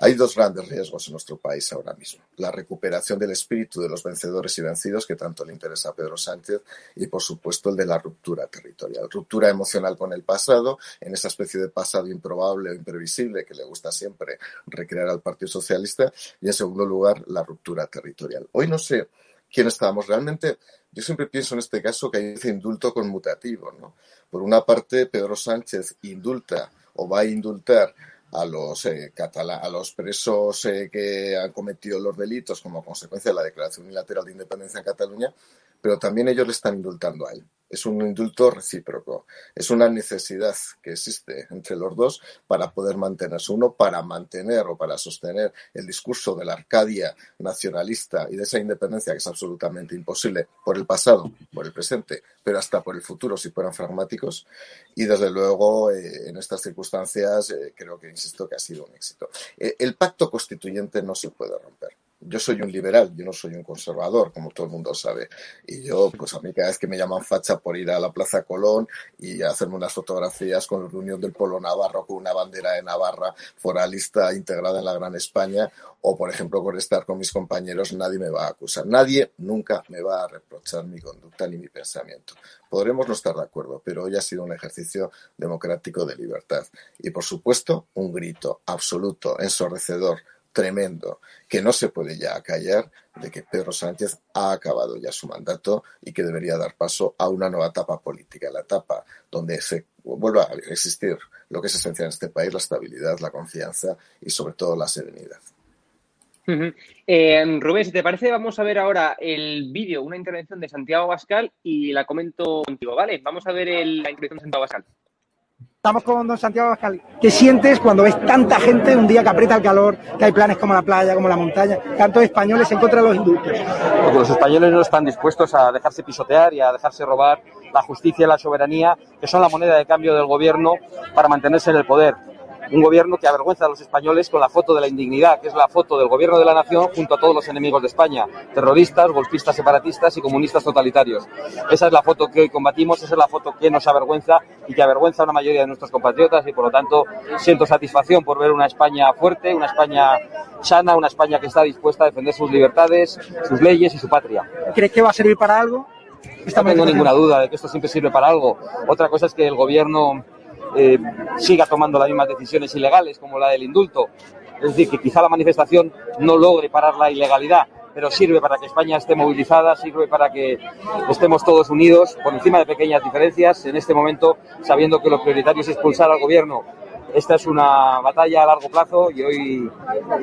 Hay dos grandes riesgos en nuestro país ahora mismo. La recuperación del espíritu de los vencedores y vencidos, que tanto le interesa a Pedro Sánchez, y por supuesto el de la ruptura territorial. Ruptura emocional con el pasado, en esa especie de pasado improbable o imprevisible que le gusta siempre recrear al Partido Socialista. Y en segundo lugar, la ruptura territorial. Hoy no sé quién estábamos. Realmente, yo siempre pienso en este caso que hay ese indulto conmutativo. ¿no? Por una parte, Pedro Sánchez indulta o va a indultar a los, eh, a los presos eh, que han cometido los delitos como consecuencia de la declaración unilateral de independencia en Cataluña, pero también ellos le están indultando a él es un indulto recíproco, es una necesidad que existe entre los dos para poder mantenerse. Uno para mantener o para sostener el discurso de la Arcadia nacionalista y de esa independencia que es absolutamente imposible por el pasado, por el presente, pero hasta por el futuro si fueran pragmáticos. Y desde luego, eh, en estas circunstancias, eh, creo que, insisto, que ha sido un éxito. Eh, el pacto constituyente no se puede romper yo soy un liberal, yo no soy un conservador, como todo el mundo sabe. Y yo, pues a mí cada vez que me llaman facha por ir a la Plaza Colón y hacerme unas fotografías con la reunión del Polo Navarro, con una bandera de Navarra foralista integrada en la Gran España, o por ejemplo por estar con mis compañeros, nadie me va a acusar. Nadie nunca me va a reprochar mi conducta ni mi pensamiento. Podremos no estar de acuerdo, pero hoy ha sido un ejercicio democrático de libertad. Y por supuesto, un grito absoluto, ensordecedor, tremendo que no se puede ya callar de que Pedro Sánchez ha acabado ya su mandato y que debería dar paso a una nueva etapa política, la etapa donde se vuelva a existir lo que es esencial en este país, la estabilidad, la confianza y sobre todo la serenidad. Eh, Rubén, si te parece, vamos a ver ahora el vídeo, una intervención de Santiago Bascal y la comento contigo, ¿vale? Vamos a ver la intervención de Santiago Bascal. Estamos con don Santiago Bascal. ¿Qué sientes cuando ves tanta gente un día que aprieta el calor, que hay planes como la playa, como la montaña, tantos españoles en contra de los indultos? Porque los españoles no están dispuestos a dejarse pisotear y a dejarse robar la justicia y la soberanía, que son la moneda de cambio del gobierno para mantenerse en el poder un gobierno que avergüenza a los españoles con la foto de la indignidad, que es la foto del gobierno de la nación junto a todos los enemigos de España, terroristas, golpistas separatistas y comunistas totalitarios. Esa es la foto que hoy combatimos, esa es la foto que nos avergüenza y que avergüenza a una mayoría de nuestros compatriotas y por lo tanto siento satisfacción por ver una España fuerte, una España sana, una España que está dispuesta a defender sus libertades, sus leyes y su patria. ¿Crees que va a servir para algo? No tengo ninguna duda de que esto siempre sirve para algo. Otra cosa es que el gobierno eh, siga tomando las mismas decisiones ilegales como la del indulto. Es decir, que quizá la manifestación no logre parar la ilegalidad, pero sirve para que España esté movilizada, sirve para que estemos todos unidos por encima de pequeñas diferencias en este momento, sabiendo que lo prioritario es expulsar al gobierno. Esta es una batalla a largo plazo y hoy,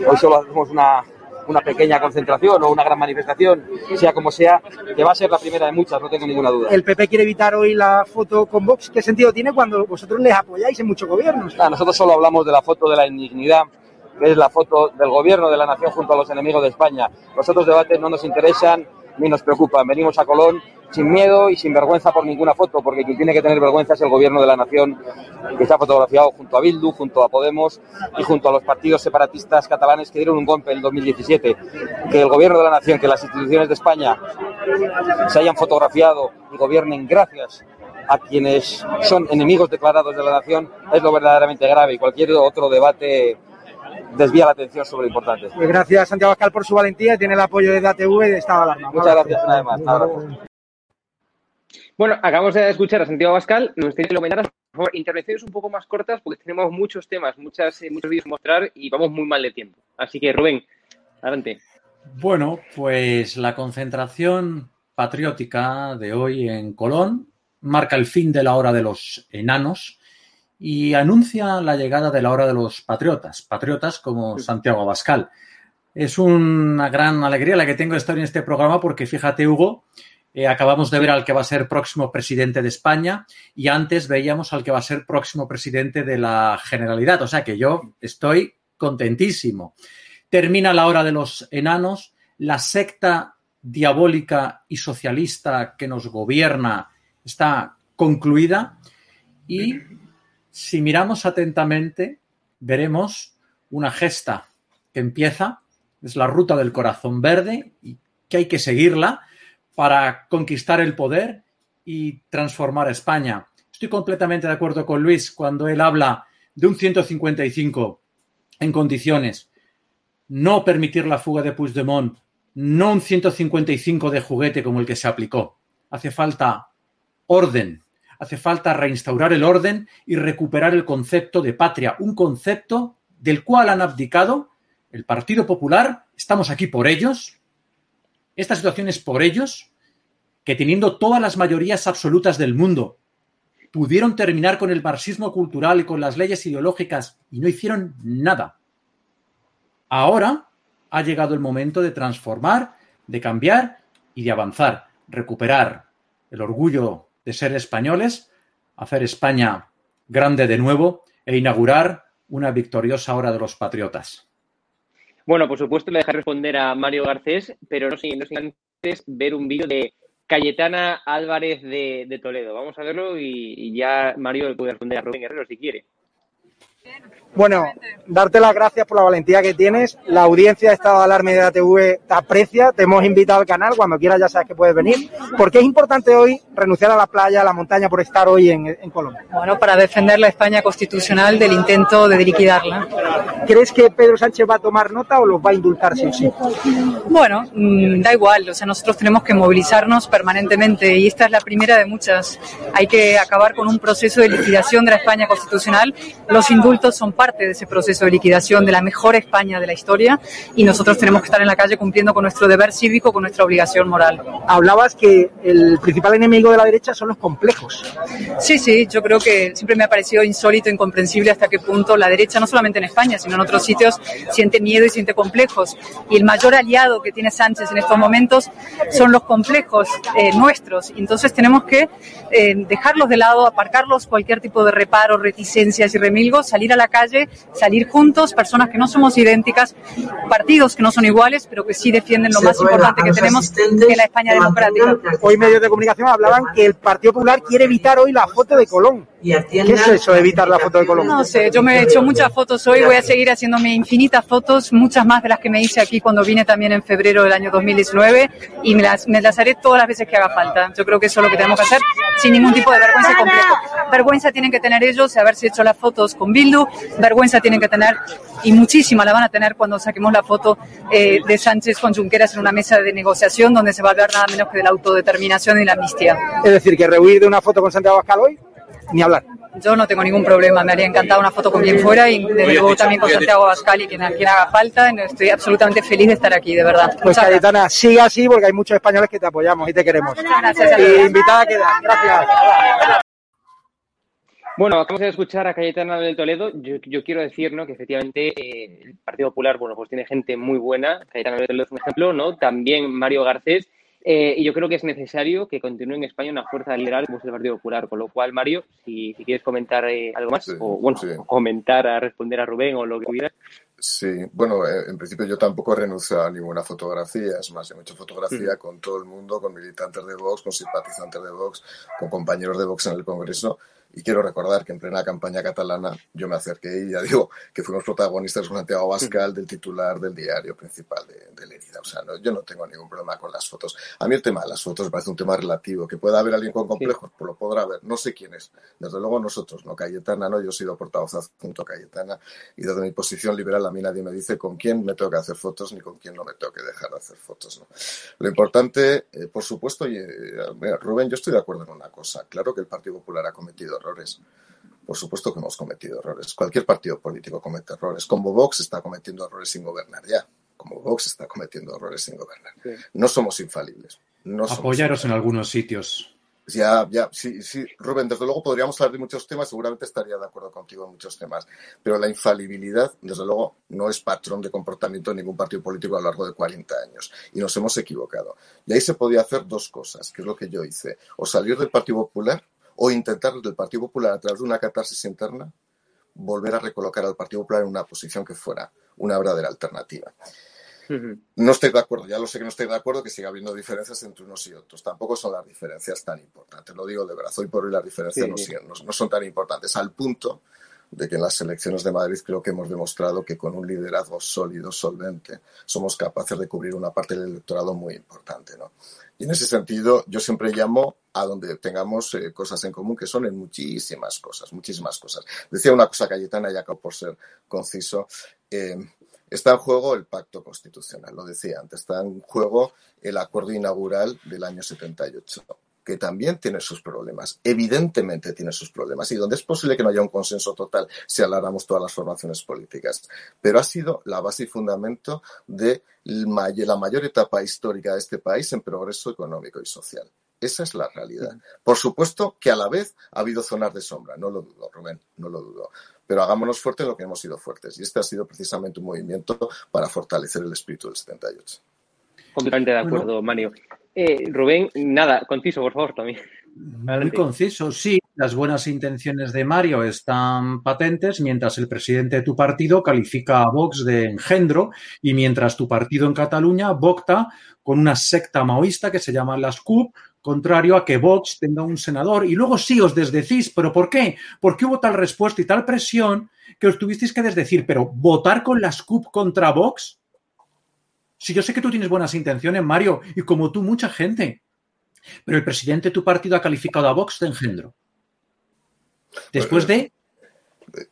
hoy solo hacemos una, una pequeña concentración o una gran manifestación, sea como sea, que va a ser la primera de muchas, no tengo ninguna duda. El PP quiere evitar hoy la foto con Vox. ¿Qué sentido tiene cuando vosotros les apoyáis en muchos gobiernos? nosotros solo hablamos de la foto de la indignidad que es la foto del gobierno de la nación junto a los enemigos de España. Los otros debates no nos interesan ni nos preocupan. Venimos a Colón sin miedo y sin vergüenza por ninguna foto, porque quien tiene que tener vergüenza es el gobierno de la nación que está fotografiado junto a Bildu, junto a Podemos y junto a los partidos separatistas catalanes que dieron un golpe en el 2017. Que el gobierno de la nación, que las instituciones de España se hayan fotografiado y gobiernen gracias a quienes son enemigos declarados de la nación es lo verdaderamente grave y cualquier otro debate desvía la atención sobre lo importante. Pues gracias Santiago Pascal por su valentía, tiene el apoyo de ATV y de Estado de Alarma. Muchas gracias una vez más. Bueno, acabamos de escuchar a Santiago Pascal. Nos tiene que comentar, por favor, intervenciones un poco más cortas porque tenemos muchos temas, muchas, eh, muchos vídeos a mostrar y vamos muy mal de tiempo. Así que, Rubén, adelante. Bueno, pues la concentración patriótica de hoy en Colón marca el fin de la hora de los enanos y anuncia la llegada de la hora de los patriotas, patriotas como Santiago Abascal. Es una gran alegría la que tengo de estar en este programa porque fíjate, Hugo, eh, acabamos de ver al que va a ser próximo presidente de España y antes veíamos al que va a ser próximo presidente de la Generalidad. O sea que yo estoy contentísimo. Termina la hora de los enanos, la secta diabólica y socialista que nos gobierna está concluida y si miramos atentamente, veremos una gesta que empieza, es la ruta del corazón verde y que hay que seguirla para conquistar el poder y transformar España. Estoy completamente de acuerdo con Luis cuando él habla de un 155 en condiciones. No permitir la fuga de Puigdemont, no un 155 de juguete como el que se aplicó. Hace falta orden, hace falta reinstaurar el orden y recuperar el concepto de patria, un concepto del cual han abdicado el Partido Popular, estamos aquí por ellos, esta situación es por ellos, que teniendo todas las mayorías absolutas del mundo, pudieron terminar con el marxismo cultural y con las leyes ideológicas y no hicieron nada. Ahora ha llegado el momento de transformar, de cambiar y de avanzar, recuperar el orgullo de ser españoles, hacer España grande de nuevo e inaugurar una victoriosa hora de los patriotas. Bueno, por supuesto le dejaré responder a Mario Garcés, pero no sin, antes ver un vídeo de Cayetana Álvarez de, Toledo. Vamos a verlo y, y ya Mario le puede responder a Rubén Guerrero si quiere. Bueno, darte las gracias por la valentía que tienes. La audiencia de Estado de Alarma de ATV te aprecia. Te hemos invitado al canal. Cuando quieras ya sabes que puedes venir. ¿Por qué es importante hoy renunciar a la playa, a la montaña por estar hoy en, en Colombia? Bueno, para defender la España constitucional del intento de liquidarla. ¿Crees que Pedro Sánchez va a tomar nota o los va a indultar sí o sí? Bueno, mmm, da igual. O sea, nosotros tenemos que movilizarnos permanentemente y esta es la primera de muchas. Hay que acabar con un proceso de liquidación de la España constitucional. Los indultos son parte de ese proceso de liquidación de la mejor España de la historia y nosotros tenemos que estar en la calle cumpliendo con nuestro deber cívico, con nuestra obligación moral. Hablabas que el principal enemigo de la derecha son los complejos. Sí, sí, yo creo que siempre me ha parecido insólito, incomprensible hasta qué punto la derecha, no solamente en España, sino en otros sitios, siente miedo y siente complejos. Y el mayor aliado que tiene Sánchez en estos momentos son los complejos eh, nuestros. Entonces tenemos que eh, dejarlos de lado, aparcarlos cualquier tipo de reparo, reticencias y remilgos, salir a la calle salir juntos, personas que no somos idénticas, partidos que no son iguales, pero que sí defienden lo más importante que tenemos en la España democrática. Hoy medios de comunicación hablaban que el Partido Popular quiere evitar hoy la foto de Colón. ¿Qué es eso evitar la foto de Colón? No sé, yo me he hecho muchas fotos hoy, voy a seguir haciéndome infinitas fotos, muchas más de las que me hice aquí cuando vine también en febrero del año 2019 y me las, me las haré todas las veces que haga falta. Yo creo que eso es lo que tenemos que hacer sin ningún tipo de vergüenza y complejo. Vergüenza tienen que tener ellos de haberse hecho las fotos con Bildu, vergüenza tienen que tener y muchísima la van a tener cuando saquemos la foto eh, de Sánchez con Junqueras en una mesa de negociación donde se va a hablar nada menos que de la autodeterminación y la amnistía. Es decir, que rehuir de una foto con Santiago Abascal hoy, ni hablar. Yo no tengo ningún problema, me haría encantar una foto con quien fuera y desde luego también con Santiago Abascal y quien, quien haga falta. Estoy absolutamente feliz de estar aquí, de verdad. Pues Cayetana, siga así porque hay muchos españoles que te apoyamos y te queremos. Muchas gracias. Y invitada a quedar. Gracias. Bueno, acabamos de escuchar a Cayetana del Toledo. Yo, yo quiero decir ¿no? que efectivamente eh, el Partido Popular bueno, pues tiene gente muy buena. Cayetana del Toledo es un ejemplo, ¿no? También Mario Garcés. Eh, y yo creo que es necesario que continúe en España una fuerza liberal como es el Partido Popular. Con lo cual, Mario, si, si quieres comentar eh, algo más, sí, o bueno, sí. comentar a responder a Rubén o lo que quieras. Sí, bueno, en principio yo tampoco renuncio a ninguna fotografía, es más, he hecho fotografía con todo el mundo, con militantes de Vox, con simpatizantes de Vox, con compañeros de Vox en el Congreso, y quiero recordar que en plena campaña catalana yo me acerqué y ya digo que fuimos protagonistas con Santiago Bascal del titular del diario principal de, de Lerida. O sea, no, yo no tengo ningún problema con las fotos. A mí el tema de las fotos me parece un tema relativo. Que pueda haber alguien con complejos, pues lo podrá haber. No sé quién es. Desde luego nosotros, no Cayetana, no. Yo he sido portavoz junto a Cayetana y desde mi posición liberal a mí nadie me dice con quién me tengo que hacer fotos ni con quién no me tengo que dejar de hacer fotos. ¿no? Lo importante, eh, por supuesto, y, eh, Rubén, yo estoy de acuerdo en una cosa. Claro que el Partido Popular ha cometido errores. Por supuesto que hemos cometido errores. Cualquier partido político comete errores. Como Vox está cometiendo errores sin gobernar ya. Como Vox está cometiendo errores sin gobernar. Sí. No somos infalibles. No Apoyaros somos en algunos sitios. Ya, ya, sí, sí, Rubén, desde luego podríamos hablar de muchos temas, seguramente estaría de acuerdo contigo en muchos temas, pero la infalibilidad, desde luego, no es patrón de comportamiento de ningún partido político a lo largo de 40 años, y nos hemos equivocado. Y ahí se podía hacer dos cosas, que es lo que yo hice, o salir del Partido Popular, o intentar desde el Partido Popular, a través de una catarsis interna, volver a recolocar al Partido Popular en una posición que fuera una verdadera alternativa. No estoy de acuerdo, ya lo sé que no estoy de acuerdo que siga habiendo diferencias entre unos y otros. Tampoco son las diferencias tan importantes. Lo digo de verdad, hoy por hoy las diferencias sí. no, no, no, son tan importantes, al punto de que en las elecciones de Madrid creo que hemos demostrado que con un liderazgo sólido, solvente, somos capaces de cubrir una parte del electorado muy importante. ¿no? Y en ese sentido, yo siempre llamo a donde tengamos eh, cosas en común, que son en muchísimas cosas, muchísimas cosas. Decía una cosa Cayetana, y acabo por ser conciso. Eh, Está en juego el pacto constitucional, lo decía antes, está en juego el acuerdo inaugural del año 78, que también tiene sus problemas, evidentemente tiene sus problemas, y donde es posible que no haya un consenso total si habláramos todas las formaciones políticas, pero ha sido la base y fundamento de la mayor etapa histórica de este país en progreso económico y social. Esa es la realidad. Por supuesto que a la vez ha habido zonas de sombra, no lo dudo, Rubén, no lo dudo pero hagámonos fuertes en lo que hemos sido fuertes. Y este ha sido precisamente un movimiento para fortalecer el espíritu del 78. Completamente de acuerdo, bueno. Mario. Eh, Rubén, nada, conciso, por favor, también. Muy conciso, sí. Las buenas intenciones de Mario están patentes, mientras el presidente de tu partido califica a Vox de engendro y mientras tu partido en Cataluña vocta con una secta maoísta que se llama las CUP, contrario a que Vox tenga un senador. Y luego sí os desdecís. ¿Pero por qué? Porque hubo tal respuesta y tal presión que os tuvisteis que desdecir. Pero votar con las CUP contra Vox. Si yo sé que tú tienes buenas intenciones, Mario, y como tú, mucha gente. Pero el presidente de tu partido ha calificado a Vox de engendro. Después de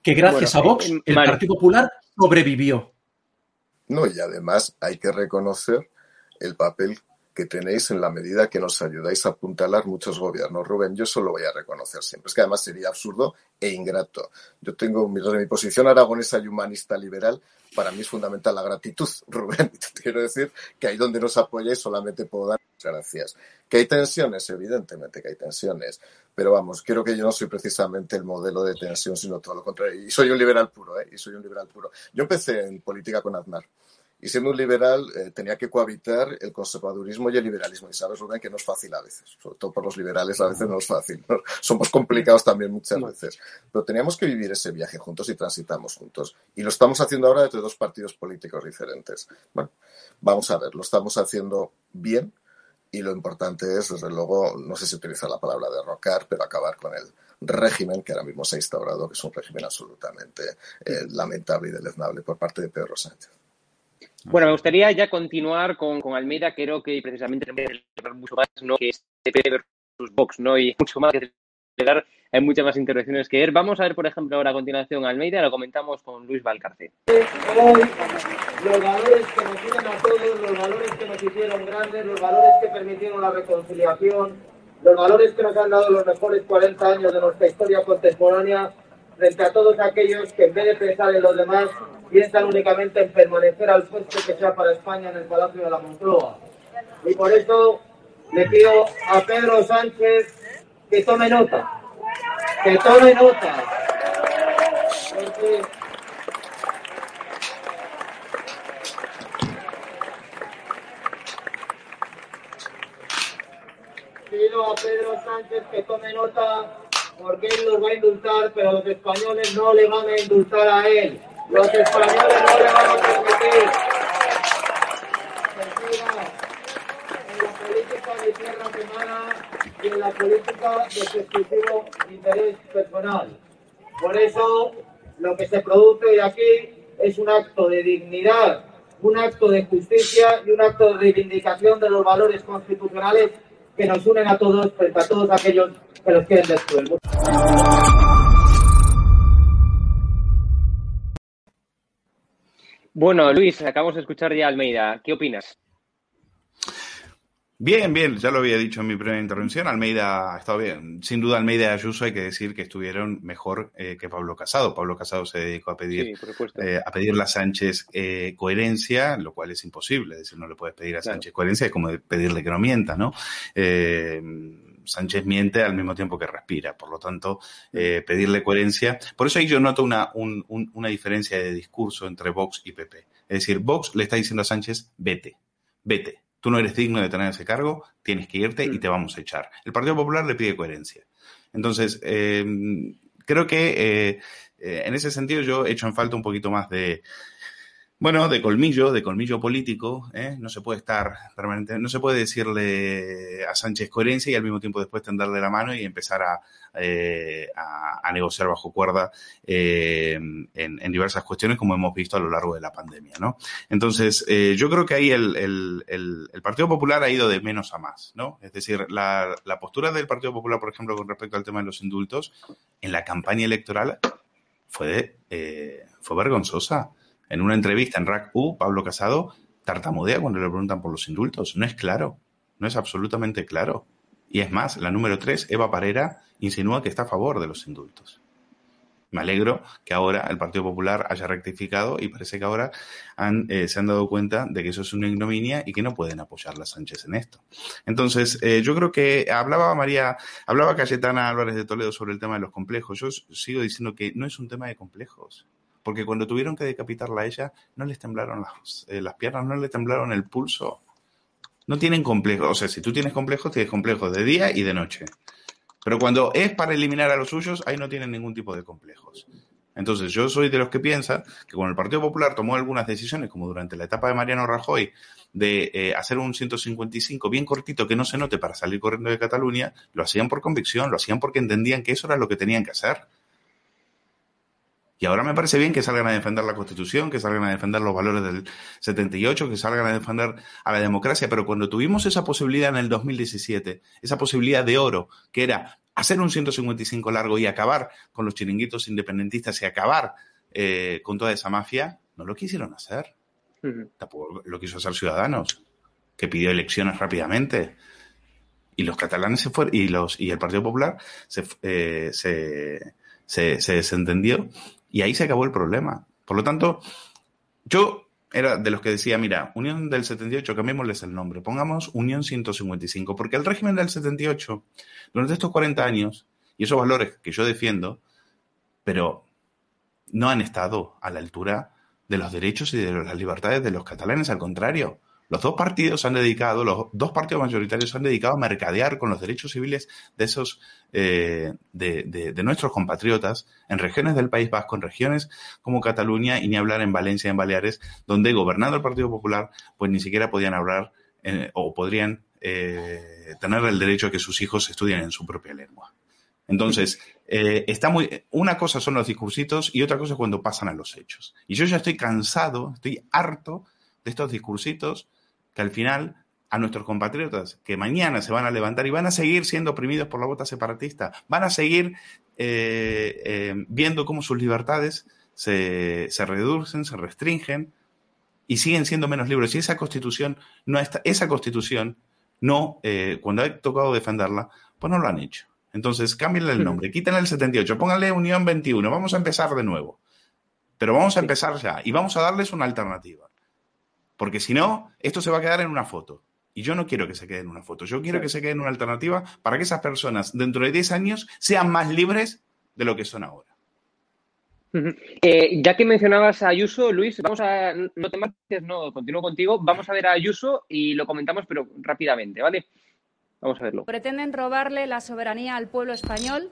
que gracias a Vox eh, el Partido Popular sobrevivió. No, y además hay que reconocer el papel que tenéis en la medida que nos ayudáis a apuntalar muchos gobiernos. Rubén, yo eso lo voy a reconocer siempre. Es que además sería absurdo e ingrato. Yo tengo mi, mi posición aragonesa y humanista liberal. Para mí es fundamental la gratitud, Rubén. Te quiero decir que ahí donde nos apoyáis solamente puedo dar gracias. ¿Que hay tensiones? Evidentemente que hay tensiones. Pero vamos, creo que yo no soy precisamente el modelo de tensión, sino todo lo contrario. Y soy un liberal puro, ¿eh? Y soy un liberal puro. Yo empecé en política con Aznar. Y siendo un liberal eh, tenía que cohabitar el conservadurismo y el liberalismo. Y sabes, Rubén, que no es fácil a veces. Sobre todo por los liberales a veces no es fácil. Somos complicados también muchas veces. Pero teníamos que vivir ese viaje juntos y transitamos juntos. Y lo estamos haciendo ahora entre dos partidos políticos diferentes. Bueno, vamos a ver, lo estamos haciendo bien. Y lo importante es, desde luego, no sé si utilizar la palabra derrocar, pero acabar con el régimen que ahora mismo se ha instaurado, que es un régimen absolutamente eh, lamentable y deleznable por parte de Pedro Sánchez. Bueno, me gustaría ya continuar con, con Almeida, creo que precisamente mucho más, ¿no? Que es versus Vox, ¿no? Y mucho más que hay muchas más intervenciones que ver. Vamos a ver, por ejemplo, ahora a continuación Almeida, lo comentamos con Luis Valcarce. Los valores que nos unen a todos, los valores que nos hicieron grandes, los valores que permitieron la reconciliación, los valores que nos han dado los mejores 40 años de nuestra historia contemporánea, frente a todos aquellos que en vez de pensar en los demás, piensan únicamente en permanecer al puesto que sea para España en el Palacio de la Moncloa. Y por eso le pido a Pedro Sánchez que tome nota, que tome nota. pido a Pedro Sánchez que tome nota porque él los va a indultar, pero los españoles no le van a indultar a él. Los españoles no le van a permitir en la política de tierra quemada y en la política de su exclusivo interés personal. Por eso, lo que se produce hoy aquí es un acto de dignidad, un acto de justicia y un acto de reivindicación de los valores constitucionales que nos unen a todos frente a todos aquellos que los quieren destruir. Bueno, Luis, acabamos de escuchar ya a Almeida. ¿Qué opinas? Bien, bien, ya lo había dicho en mi primera intervención, Almeida ha estado bien. Sin duda, Almeida y Ayuso hay que decir que estuvieron mejor eh, que Pablo Casado. Pablo Casado se dedicó a pedir, eh, a pedirle a Sánchez eh, coherencia, lo cual es imposible. Es decir, no le puedes pedir a Sánchez coherencia, es como pedirle que no mienta, ¿no? Sánchez miente al mismo tiempo que respira. Por lo tanto, eh, pedirle coherencia. Por eso ahí yo noto una, una diferencia de discurso entre Vox y PP. Es decir, Vox le está diciendo a Sánchez, vete, vete. Tú no eres digno de tener ese cargo, tienes que irte y te vamos a echar. El Partido Popular le pide coherencia. Entonces, eh, creo que eh, en ese sentido yo he hecho en falta un poquito más de, bueno, de colmillo, de colmillo político, ¿eh? no se puede estar permanente, no se puede decirle a Sánchez coherencia y al mismo tiempo después tenderle la mano y empezar a, eh, a, negociar bajo cuerda eh, en, diversas cuestiones como hemos visto a lo largo de la pandemia, ¿no? Entonces, yo creo que ahí el, el, el, Partido Popular ha ido de menos a más, ¿no? Es decir, la, la postura del Partido Popular, por ejemplo, con respecto al tema de los indultos, en la campaña electoral fue, fue vergonzosa. En una entrevista en RAC U, Pablo Casado tartamudea cuando le preguntan por los indultos. No es claro, no es absolutamente claro. Y es más, la número tres, Eva Parera, insinúa que está a favor de los indultos. Me alegro que ahora el Partido Popular haya rectificado y parece que ahora eh, se han dado cuenta de que eso es una ignominia y que no pueden apoyar a Sánchez en esto. Entonces, eh, yo creo que hablaba María, hablaba Cayetana Álvarez de Toledo sobre el tema de los complejos. Yo sigo diciendo que no es un tema de complejos porque cuando tuvieron que decapitarla a ella, no les temblaron las, eh, las piernas, no les temblaron el pulso. No tienen complejos. O sea, si tú tienes complejos, tienes complejos de día y de noche. Pero cuando es para eliminar a los suyos, ahí no tienen ningún tipo de complejos. Entonces, yo soy de los que piensan que cuando el Partido Popular tomó algunas decisiones, como durante la etapa de Mariano Rajoy, de eh, hacer un 155 bien cortito que no se note para salir corriendo de Cataluña, lo hacían por convicción, lo hacían porque entendían que eso era lo que tenían que hacer. Y ahora me parece bien que salgan a defender la Constitución, que salgan a defender los valores del 78, que salgan a defender a la democracia, pero cuando tuvimos esa posibilidad en el 2017, esa posibilidad de oro, que era hacer un 155 largo y acabar con los chiringuitos independentistas y acabar eh, con toda esa mafia, no lo quisieron hacer. Tampoco lo quiso hacer Ciudadanos, que pidió elecciones rápidamente. Y los catalanes se fueron, y, los, y el Partido Popular se, eh, se, se, se desentendió y ahí se acabó el problema. Por lo tanto, yo era de los que decía, mira, Unión del 78, cambiémosles el nombre, pongamos Unión 155, porque el régimen del 78, durante estos 40 años, y esos valores que yo defiendo, pero no han estado a la altura de los derechos y de las libertades de los catalanes, al contrario. Los dos partidos han dedicado, los dos partidos mayoritarios se han dedicado a mercadear con los derechos civiles de esos, eh, de, nuestros compatriotas en regiones del País Vasco, en regiones como Cataluña y ni hablar en Valencia, en Baleares, donde gobernando el Partido Popular, pues ni siquiera podían hablar eh, o podrían eh, tener el derecho a que sus hijos estudien en su propia lengua. Entonces, está muy. Una cosa son los discursitos y otra cosa es cuando pasan a los hechos. Y yo ya estoy cansado, estoy harto de estos discursitos que al final a nuestros compatriotas que mañana se van a levantar y van a seguir siendo oprimidos por la bota separatista, van a seguir eh, eh, viendo cómo sus libertades se, reducen, se restringen y siguen siendo menos libres. Y esa constitución no está, esa constitución no, eh, cuando ha tocado defenderla, pues no lo han hecho. Entonces, cámbienle el nombre, quítenle el 78, pónganle Unión 21, vamos a empezar de nuevo. Pero vamos a empezar ya y vamos a darles una alternativa. Porque si no, esto se va a quedar en una foto. Y yo no quiero que se quede en una foto. Yo quiero que se quede en una alternativa para que esas personas dentro de 10 años sean más libres de lo que son ahora. Eh, ya que mencionabas a Ayuso, Luis, vamos a. No te marches, no, continúo contigo. Vamos a ver a Ayuso y lo comentamos, pero rápidamente, ¿vale? Vamos a verlo. Pretenden robarle la soberanía al pueblo español,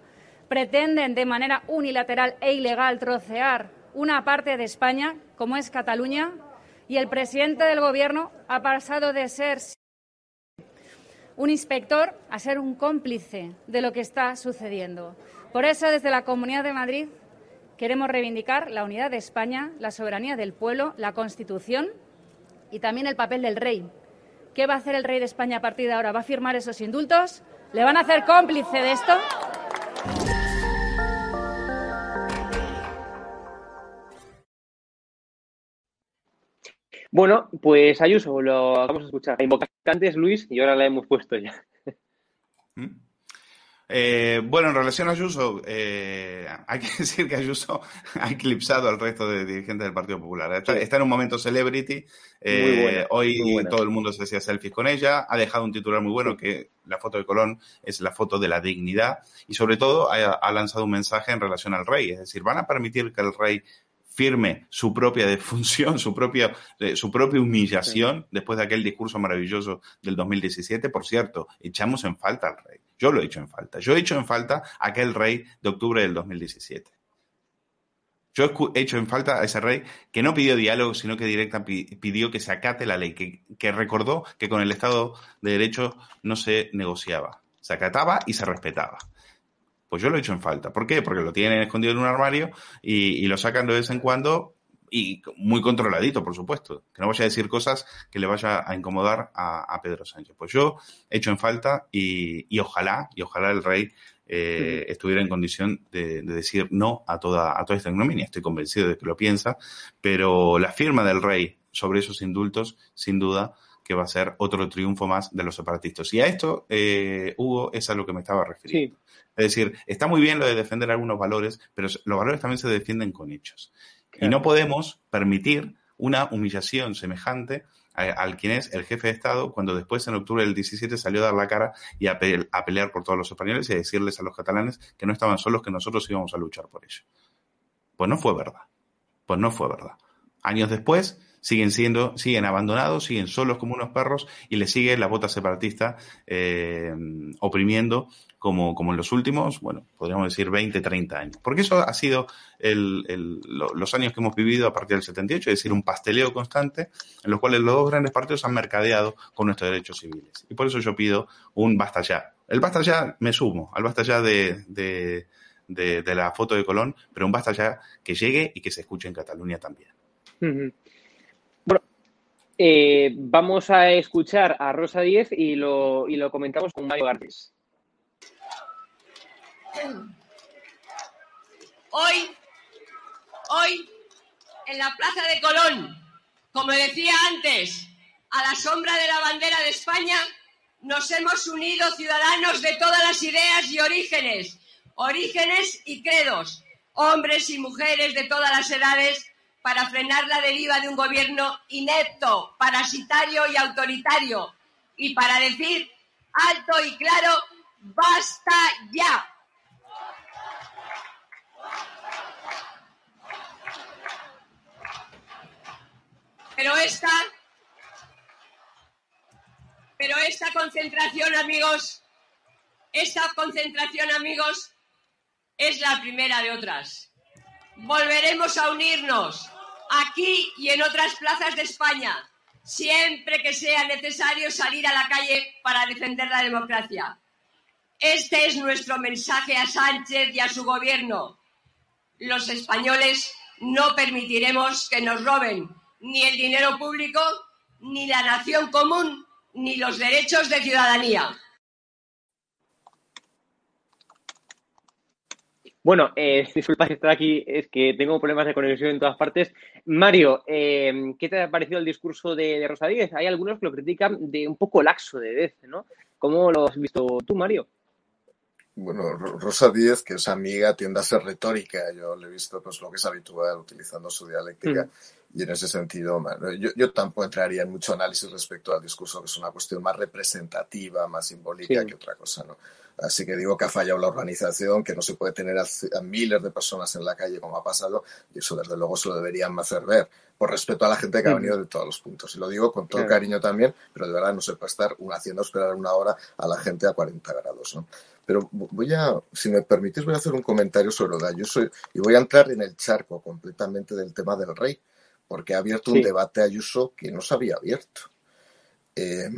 pretenden de manera unilateral e ilegal trocear una parte de España, como es Cataluña, y el presidente del Gobierno ha pasado de ser un inspector a ser un cómplice de lo que está sucediendo. Por eso, desde la Comunidad de Madrid, queremos reivindicar la unidad de España, la soberanía del pueblo, la Constitución y también el papel del rey. ¿Qué va a hacer el rey de España a partir de ahora? ¿Va a firmar esos indultos? ¿Le van a hacer cómplice de esto? Bueno, pues Ayuso, lo vamos a escuchar. antes, Luis, y ahora la hemos puesto ya. ¿Mm? Eh, bueno, en relación a Ayuso, eh, hay que decir que Ayuso ha eclipsado al resto de dirigentes del Partido Popular. Está, en un momento celebrity. Eh, hoy todo el mundo se hacía selfies con ella. Ha dejado un titular muy bueno que la foto de Colón es la foto de la dignidad y sobre todo ha lanzado un mensaje en relación al rey. Es decir, van a permitir que el rey firme su propia defunción, su propia, eh, su propia humillación después de aquel discurso maravilloso del 2017. Por cierto, echamos en falta al rey. Yo lo he hecho en falta. Yo he hecho en falta aquel rey de octubre del 2017. Yo he hecho en falta a ese rey que no pidió diálogo, sino que directamente pidió que se acate la ley, que, que recordó que con el Estado de Derecho no se negociaba. Se acataba y se respetaba. Pues yo lo he hecho en falta. ¿Por qué? Porque lo tienen escondido en un armario y, lo sacan de vez en cuando y muy controladito, por supuesto. Que no vaya a decir cosas que le vaya a incomodar a, Pedro Sánchez. Pues yo he hecho en falta y, ojalá, y ojalá el rey eh, estuviera en condición de, decir no a toda, a toda esta ignominia. Estoy convencido de que lo piensa, pero la firma del rey sobre esos indultos, sin duda, que va a ser otro triunfo más de los separatistas. Y a esto, eh, Hugo, es a lo que me estaba refiriendo. Es decir, está muy bien lo de defender algunos valores, pero los valores también se defienden con hechos. Y no podemos permitir una humillación semejante al quien es el jefe de Estado, cuando después en octubre del 17 salió a dar la cara y a, pelear por todos los españoles y a decirles a los catalanes que no estaban solos, que nosotros íbamos a luchar por ello. Pues no fue verdad. Pues no fue verdad. Años después siguen siendo, siguen abandonados, siguen solos como unos perros y le sigue la bota separatista eh, oprimiendo como, como en los últimos, bueno, podríamos decir 20, 30 años. Porque eso ha sido el, los años que hemos vivido a partir del 78, es decir, un pasteleo constante en los cuales los dos grandes partidos han mercadeado con nuestros derechos civiles. Y por eso yo pido un basta ya. El basta ya me sumo, al basta ya de, de, de, la foto de Colón, pero un basta ya que llegue y que se escuche en Cataluña también. Eh, vamos a escuchar a Rosa Díez y lo, y lo comentamos con Mario Garcés. Hoy, hoy, en la Plaza de Colón, como decía antes, a la sombra de la bandera de España, nos hemos unido ciudadanos de todas las ideas y orígenes, orígenes y credos, hombres y mujeres de todas las edades, para frenar la deriva de un gobierno inepto, parasitario y autoritario, y para decir alto y claro, basta ya. Pero esta, pero esta concentración, amigos, esta concentración, amigos, es la primera de otras. Volveremos a unirnos aquí y en otras plazas de España, siempre que sea necesario salir a la calle para defender la democracia. Este es nuestro mensaje a Sánchez y a su gobierno. Los españoles no permitiremos que nos roben ni el dinero público, ni la nación común, ni los derechos de ciudadanía. Bueno, eh, disculpa estar aquí, es que tengo problemas de conexión en todas partes. Mario, eh, ¿qué te ha parecido el discurso de, de Rosa Díez? Hay algunos que lo critican de un poco laxo de vez, ¿no? ¿Cómo lo has visto tú, Mario? Bueno, Rosa Díez, que es amiga, tiende a ser retórica. Yo le he visto pues lo que es habitual utilizando su dialéctica. Mm. Y en ese sentido, yo, yo, tampoco entraría en mucho análisis respecto al discurso, que es una cuestión más representativa, más simbólica sí. que otra cosa, ¿no? Así que digo que ha fallado la organización, que no se puede tener a, a, miles de personas en la calle como ha pasado, y eso desde luego se lo deberían hacer ver, por respeto a la gente que ha venido de todos los puntos. Y lo digo con todo claro. cariño también, pero de verdad no se puede estar haciendo esperar una hora a la gente a 40 grados, ¿no? Pero voy a, si me permitís, voy a hacer un comentario sobre lo de Ayuso y voy a entrar en el charco completamente del tema del rey, porque ha abierto sí. un debate Ayuso que no se había abierto. Eh,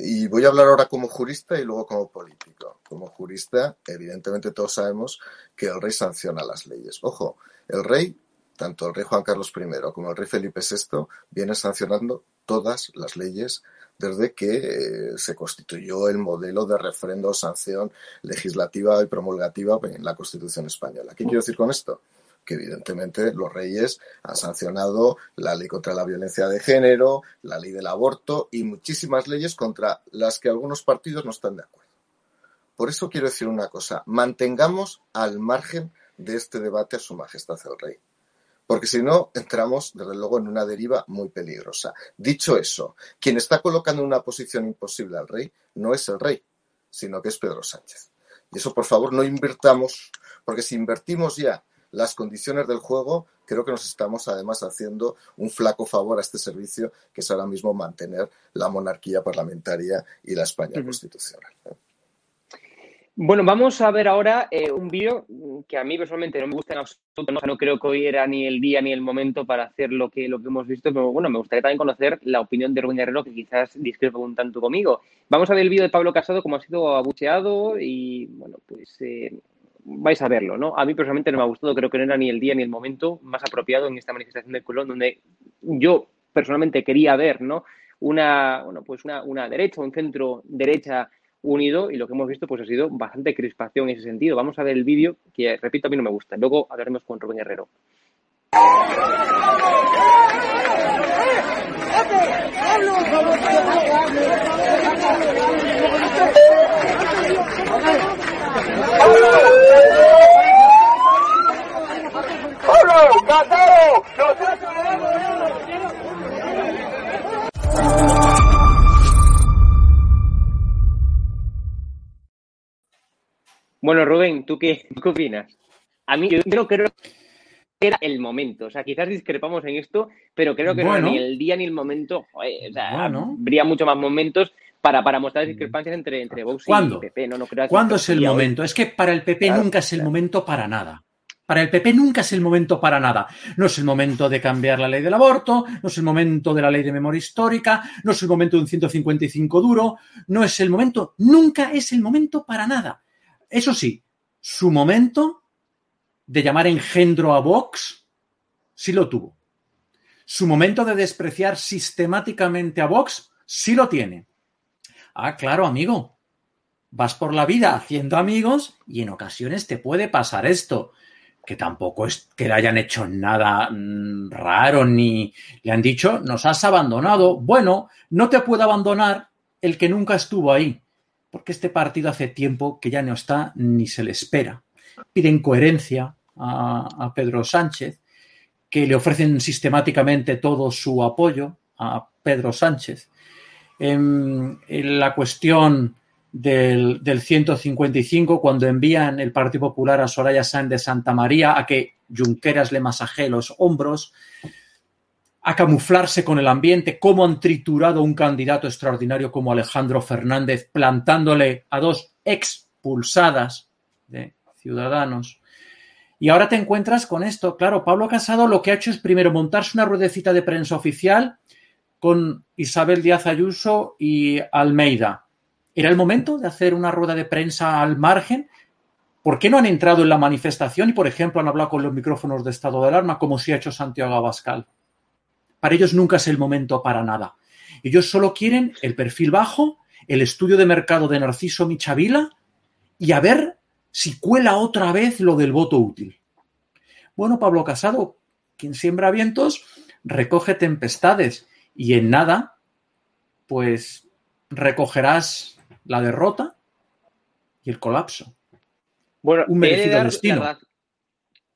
y voy a hablar ahora como jurista y luego como político. Como jurista, evidentemente todos sabemos que el rey sanciona las leyes. Ojo, el rey, tanto el rey Juan Carlos I como el rey Felipe VI, viene sancionando todas las leyes desde que eh, se constituyó el modelo de refrendo o sanción legislativa y promulgativa en la Constitución española. ¿Qué quiero decir con esto? Que evidentemente los reyes han sancionado la ley contra la violencia de género, la ley del aborto y muchísimas leyes contra las que algunos partidos no están de acuerdo. Por eso quiero decir una cosa, mantengamos al margen de este debate a Su Majestad el Rey. Porque si no, entramos, desde luego, en una deriva muy peligrosa. Dicho eso, quien está colocando una posición imposible al rey no es el rey, sino que es Pedro Sánchez. Y eso, por favor, no invirtamos, porque si invertimos ya las condiciones del juego, creo que nos estamos además haciendo un flaco favor a este servicio, que es ahora mismo mantener la monarquía parlamentaria y la España uh -huh. constitucional. Bueno, vamos a ver ahora eh, un vídeo que a mí personalmente no me gusta en absoluto, no, no, creo que hoy era ni el día ni el momento para hacer lo que, lo que hemos visto, pero bueno, me gustaría también conocer la opinión de Rubén Guerrero, que quizás discrepa un tanto conmigo. Vamos a ver el vídeo de Pablo Casado, cómo ha sido abucheado y, bueno, pues eh, vais a verlo, ¿no? A mí personalmente no me ha gustado, creo que no era ni el día ni el momento más apropiado en esta manifestación de Colón, donde yo personalmente quería ver, ¿no? Una, bueno, pues una, una derecha, un centro derecha unido y lo que hemos visto pues ha sido bastante crispación en ese sentido. Vamos a ver el vídeo que, repito, a mí no me gusta. Luego hablaremos con Rubén Herrero. Bueno, Rubén, ¿tú qué, qué opinas? A mí yo no creo era el momento. O sea, quizás discrepamos en esto, pero creo que no era ni el día ni el momento. o sea, habría mucho más momentos para, para mostrar discrepancias entre, entre Vox y el PP. No, no ¿Cuándo es el momento? Es que para el PP nunca es el momento para nada. Para el PP nunca es el momento para nada. No es el momento de cambiar la ley del aborto, no es el momento de la ley de memoria histórica, no es el momento de un 155 duro, no es el momento, nunca es el momento para nada. Eso sí, su momento de llamar engendro a Vox sí lo tuvo. Su momento de despreciar sistemáticamente a Vox sí lo tiene. Ah, claro, amigo. Vas por la vida haciendo amigos y en ocasiones te puede pasar esto que tampoco es que le hayan hecho nada mm, raro ni le han dicho, nos has abandonado. Bueno, no te puede abandonar el que nunca estuvo ahí, porque este partido hace tiempo que ya no está ni se le espera. Piden coherencia a, Pedro Sánchez, que le ofrecen sistemáticamente todo su apoyo a Pedro Sánchez. en la cuestión del, 155 cuando envían el Partido Popular a Soraya Sáenz de Santa María a que Junqueras le masaje los hombros, a camuflarse con el ambiente, cómo han triturado un candidato extraordinario como Alejandro Fernández, plantándole a dos expulsadas de ciudadanos. Y ahora te encuentras con esto. Claro, Pablo Casado lo que ha hecho es primero montarse una ruedecita de prensa oficial con Isabel Díaz Ayuso y Almeida ¿Era el momento de hacer una rueda de prensa al margen? ¿Por qué no han entrado en la manifestación y, por ejemplo, han hablado con los micrófonos de estado de alarma, como si ha hecho Santiago Abascal? Para ellos nunca es el momento para nada. Ellos solo quieren el perfil bajo, el estudio de mercado de Narciso Michavila y a ver si cuela otra vez lo del voto útil. Bueno, Pablo Casado, quien siembra vientos, recoge tempestades y en nada, pues recogerás la derrota y el colapso. Bueno, un merecido destino.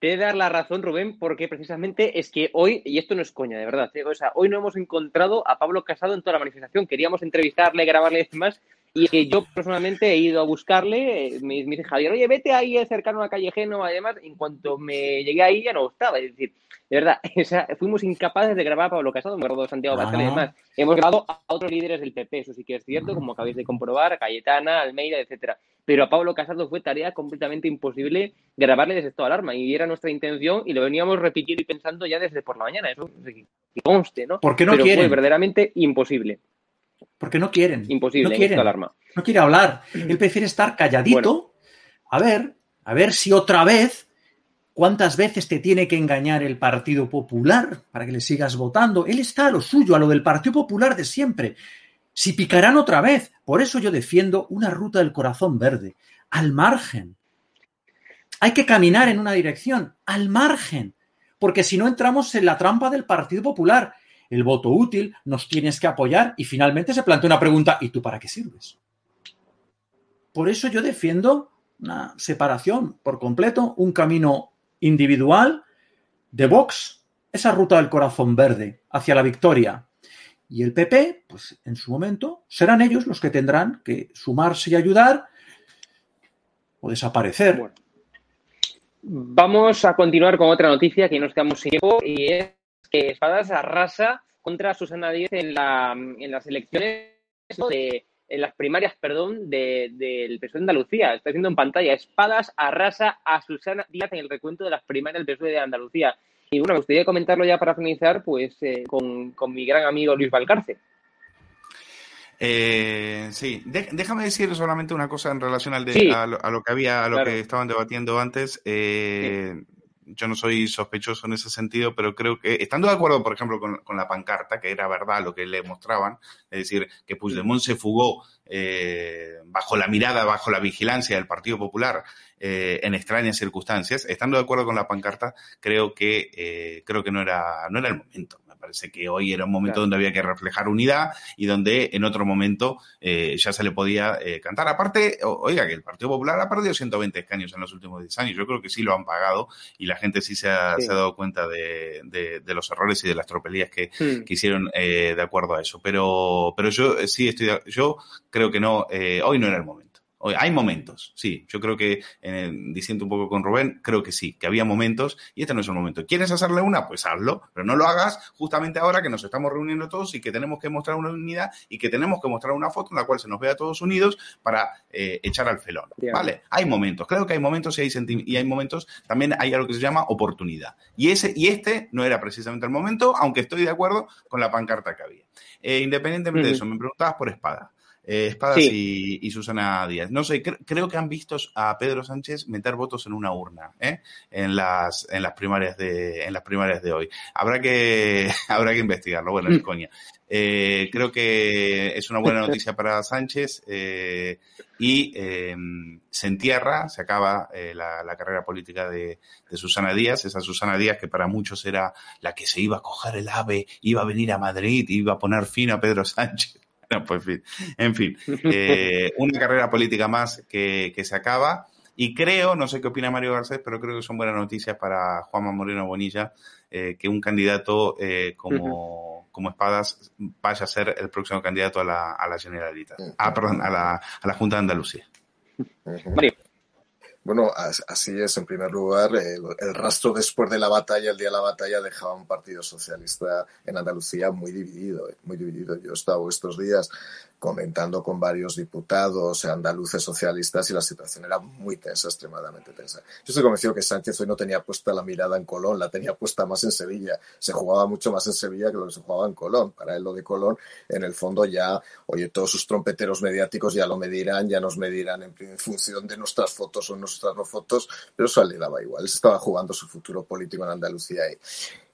te he de dar la razón, Rubén, porque precisamente es que hoy, y esto no es coña, de verdad, ¿eh? o sea, hoy no hemos encontrado a Pablo Casado en toda la manifestación. Queríamos entrevistarle, grabarle y demás, y yo personalmente he ido a buscarle, me, dice Javier, oye, vete ahí cercano a Callejeno, además, en cuanto me llegué ahí ya no estaba, es decir, de verdad, fuimos incapaces de grabar a Pablo Casado, me acuerdo Santiago Bascal y demás. Hemos grabado a otros líderes del PP, eso sí que es cierto, como acabáis de comprobar, a Cayetana, Almeida, etcétera. Pero a Pablo Casado fue tarea completamente imposible grabarle desde toda alarma, y era nuestra intención, y lo veníamos repitiendo y pensando ya desde por la mañana, eso que conste, ¿no? ¿Por qué no Pero quieren? fue verdaderamente imposible. Porque no quieren. Imposible, no quieren. alarma. No quiere hablar. Él prefiere estar calladito. A ver, a ver si otra vez, cuántas veces te tiene que engañar el Partido Popular para que le sigas votando. Él está a lo suyo, a lo del Partido Popular de siempre. Si picarán otra vez. Por eso yo defiendo una ruta del corazón verde, al margen. Hay que caminar en una dirección, al margen. Porque si no entramos en la trampa del Partido Popular el voto útil, nos tienes que apoyar y finalmente se plantea una pregunta, ¿y tú para qué sirves? Por eso yo defiendo una separación por completo, un camino individual de Vox, esa ruta del corazón verde hacia la victoria. Y el PP, pues en su momento, serán ellos los que tendrán que sumarse y ayudar o desaparecer. Vamos a continuar con otra noticia que nos quedamos sin tiempo y es que Espadas arrasa contra Susana Díaz en, la, en las elecciones de, en las primarias, perdón, del de, PSOE de Andalucía. Está viendo en pantalla. Espadas arrasa a Susana Díaz en el recuento de las primarias del PSOE de Andalucía. Y bueno, me gustaría comentarlo ya para finalizar, pues, eh, con, con, mi gran amigo Luis Valcarce. Eh, sí, déjame decir solamente una cosa en relación al de, a, lo, que había, a lo que estaban debatiendo antes. Eh, sí yo no soy sospechoso en ese sentido, pero creo que, estando de acuerdo, por ejemplo, con, la pancarta, que era verdad lo que le mostraban, es decir, que Puigdemont se fugó eh, bajo la mirada, bajo la vigilancia del Partido Popular eh, en extrañas circunstancias, estando de acuerdo con la pancarta, creo que, eh, creo que no era, no era el momento parece que hoy era un momento donde había que reflejar unidad y donde en otro momento eh, ya se le podía eh, cantar. Aparte, oiga, que el Partido Popular ha perdido 120 escaños en los últimos 10 años. Yo creo que sí lo han pagado y la gente sí se ha, dado cuenta de, los errores y de las tropelías que, hmm. hicieron eh, de acuerdo a eso. Pero, pero yo sí estoy, yo creo que no, hoy no era el momento Hay momentos, sí. Yo creo que, diciendo un poco con Rubén, creo que sí, que había momentos y este no es el momento. ¿Quieres hacerle una? Pues hazlo, pero no lo hagas justamente ahora que nos estamos reuniendo todos y que tenemos que mostrar una unidad y que tenemos que mostrar una foto en la cual se nos vea todos unidos para eh, echar al felón. ¿Vale? Hay momentos, creo que hay momentos y hay, y hay momentos, también hay algo que se llama oportunidad. Y, ese, y este no era precisamente el momento, aunque estoy de acuerdo con la pancarta que había. Eh, independientemente de eso, me preguntabas por espada. Eh, Espadas y, Susana Díaz. No sé, creo que han visto a Pedro Sánchez meter votos en una urna ¿eh? en, las, en, las primarias de, en las primarias de hoy. Habrá que, habrá que investigarlo. Bueno, es coña. Eh, creo que es una buena noticia para Sánchez y se entierra, se acaba la, carrera política de, de, Susana Díaz, esa Susana Díaz que para muchos era la que se iba a coger el ave, iba a venir a Madrid, iba a poner fin a Pedro Sánchez. pues en fin, eh, una carrera política más que, se acaba. Y creo, no sé qué opina Mario Garcés, pero creo que son buenas noticias para Juanma Moreno Bonilla eh, que un candidato eh, como, como Espadas vaya a ser el próximo candidato a la, a la Generalitat. Ah, perdón, a la, a la Junta de Andalucía. Bueno, así es. En primer lugar, el, rastro después de la batalla, el día de la batalla, dejaba un partido socialista en Andalucía muy dividido, muy dividido. Yo he estado estos días comentando con varios diputados andaluces socialistas y la situación era muy tensa, extremadamente tensa. Yo estoy convencido que Sánchez hoy no tenía puesta la mirada en Colón, la tenía puesta más en Sevilla. Se jugaba mucho más en Sevilla que lo que se jugaba en Colón. Para él lo de Colón, en el fondo ya, oye, todos sus trompeteros mediáticos ya lo medirán, ya nos medirán en, función de nuestras fotos o nuestras no fotos, pero eso le daba igual. Él estaba jugando su futuro político en Andalucía ahí.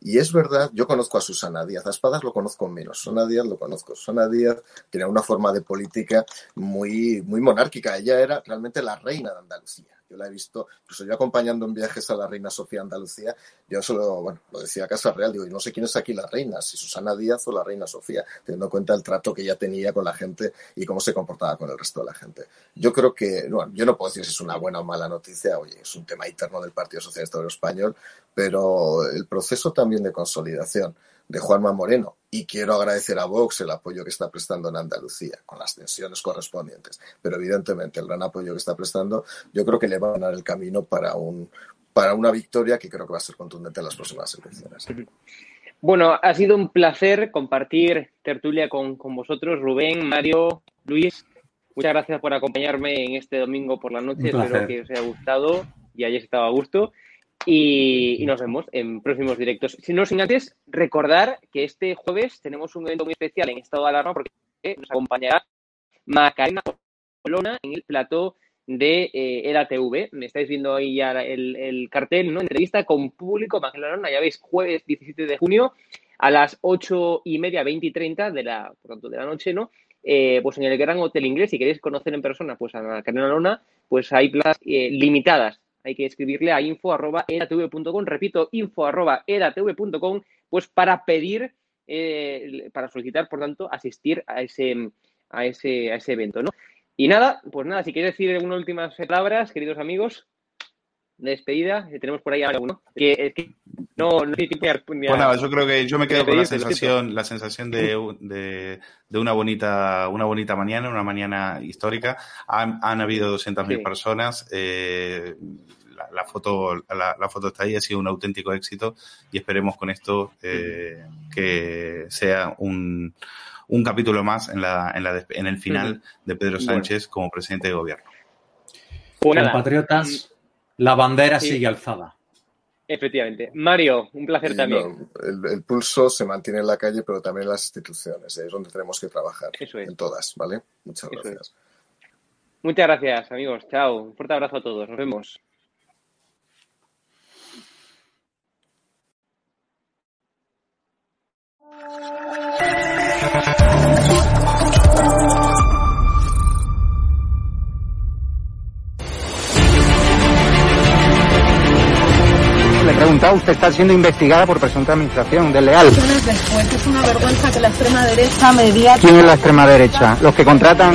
Y es verdad, yo conozco a Susana Díaz, a Espadas lo conozco menos, Susana Díaz lo conozco. Susana Díaz tenía una forma de política muy, muy monárquica, ella era realmente la reina de Andalucía. Yo la he visto, incluso yo acompañando en viajes a la reina Sofía Andalucía, yo solo, bueno, lo decía Casa Real, digo, y no sé quién es aquí la reina, si Susana Díaz o la reina Sofía, teniendo en cuenta el trato que ella tenía con la gente y cómo se comportaba con el resto de la gente. Yo creo que, bueno, yo no puedo decir si es una buena o mala noticia, oye, es un tema interno del Partido Socialista Obrero Español, pero el proceso también de consolidación de Juanma Moreno. Y quiero agradecer a Vox el apoyo que está prestando en Andalucía, con las tensiones correspondientes. Pero evidentemente el gran apoyo que está prestando, yo creo que le va a ganar el camino para, un, para una victoria que creo que va a ser contundente en las próximas elecciones. Bueno, ha sido un placer compartir tertulia con, con vosotros, Rubén, Mario, Luis. Muchas gracias por acompañarme en este domingo por la noche. Espero que os haya gustado y hayáis estado a gusto. Y, nos vemos en próximos directos. Si no, sin antes recordar que este jueves tenemos un evento muy especial en estado de alarma porque nos acompañará Macarena Colona en el plató de eh, TV. Me estáis viendo ahí ya el, cartel, ¿no? Entrevista con público, Macarena, ya veis, jueves 17 de junio a las 8 y media, 20 y 30 de la, pronto de la noche, ¿no? Eh, pues en el Gran Hotel Inglés, si queréis conocer en persona pues a Macarena Lona, pues hay plazas eh, limitadas hay que escribirle a info.edatv.com, repito, info.edatv.com, pues para pedir, eh, para solicitar, por tanto, asistir a ese, a ese, a ese evento, ¿no? Y nada, pues nada, si quieres decir unas últimas palabras, queridos amigos, de despedida, tenemos por ahí alguno, que, es que no, no tiempo Pues nada, yo creo que yo me quedo con la sensación, la sensación de, de, de, una bonita, una bonita mañana, una mañana histórica. Han, han habido 200.000 personas. Eh, la, foto, la, foto está ahí, ha sido un auténtico éxito y esperemos con esto eh, que sea un, un capítulo más en, la, en, la, en el final de Pedro Sánchez como presidente de gobierno. Compatriotas, la bandera sigue alzada. Efectivamente. Mario, un placer también. el, pulso se mantiene en la calle, pero también en las instituciones. Es donde tenemos que trabajar. En todas, ¿vale? Muchas gracias. Muchas gracias, amigos. Chao. Un fuerte abrazo a todos. Nos vemos. Usted está siendo investigada por presunta administración desleal. Después es una vergüenza que la extrema derecha mediática... ¿Quién es la extrema derecha? Los que contratan...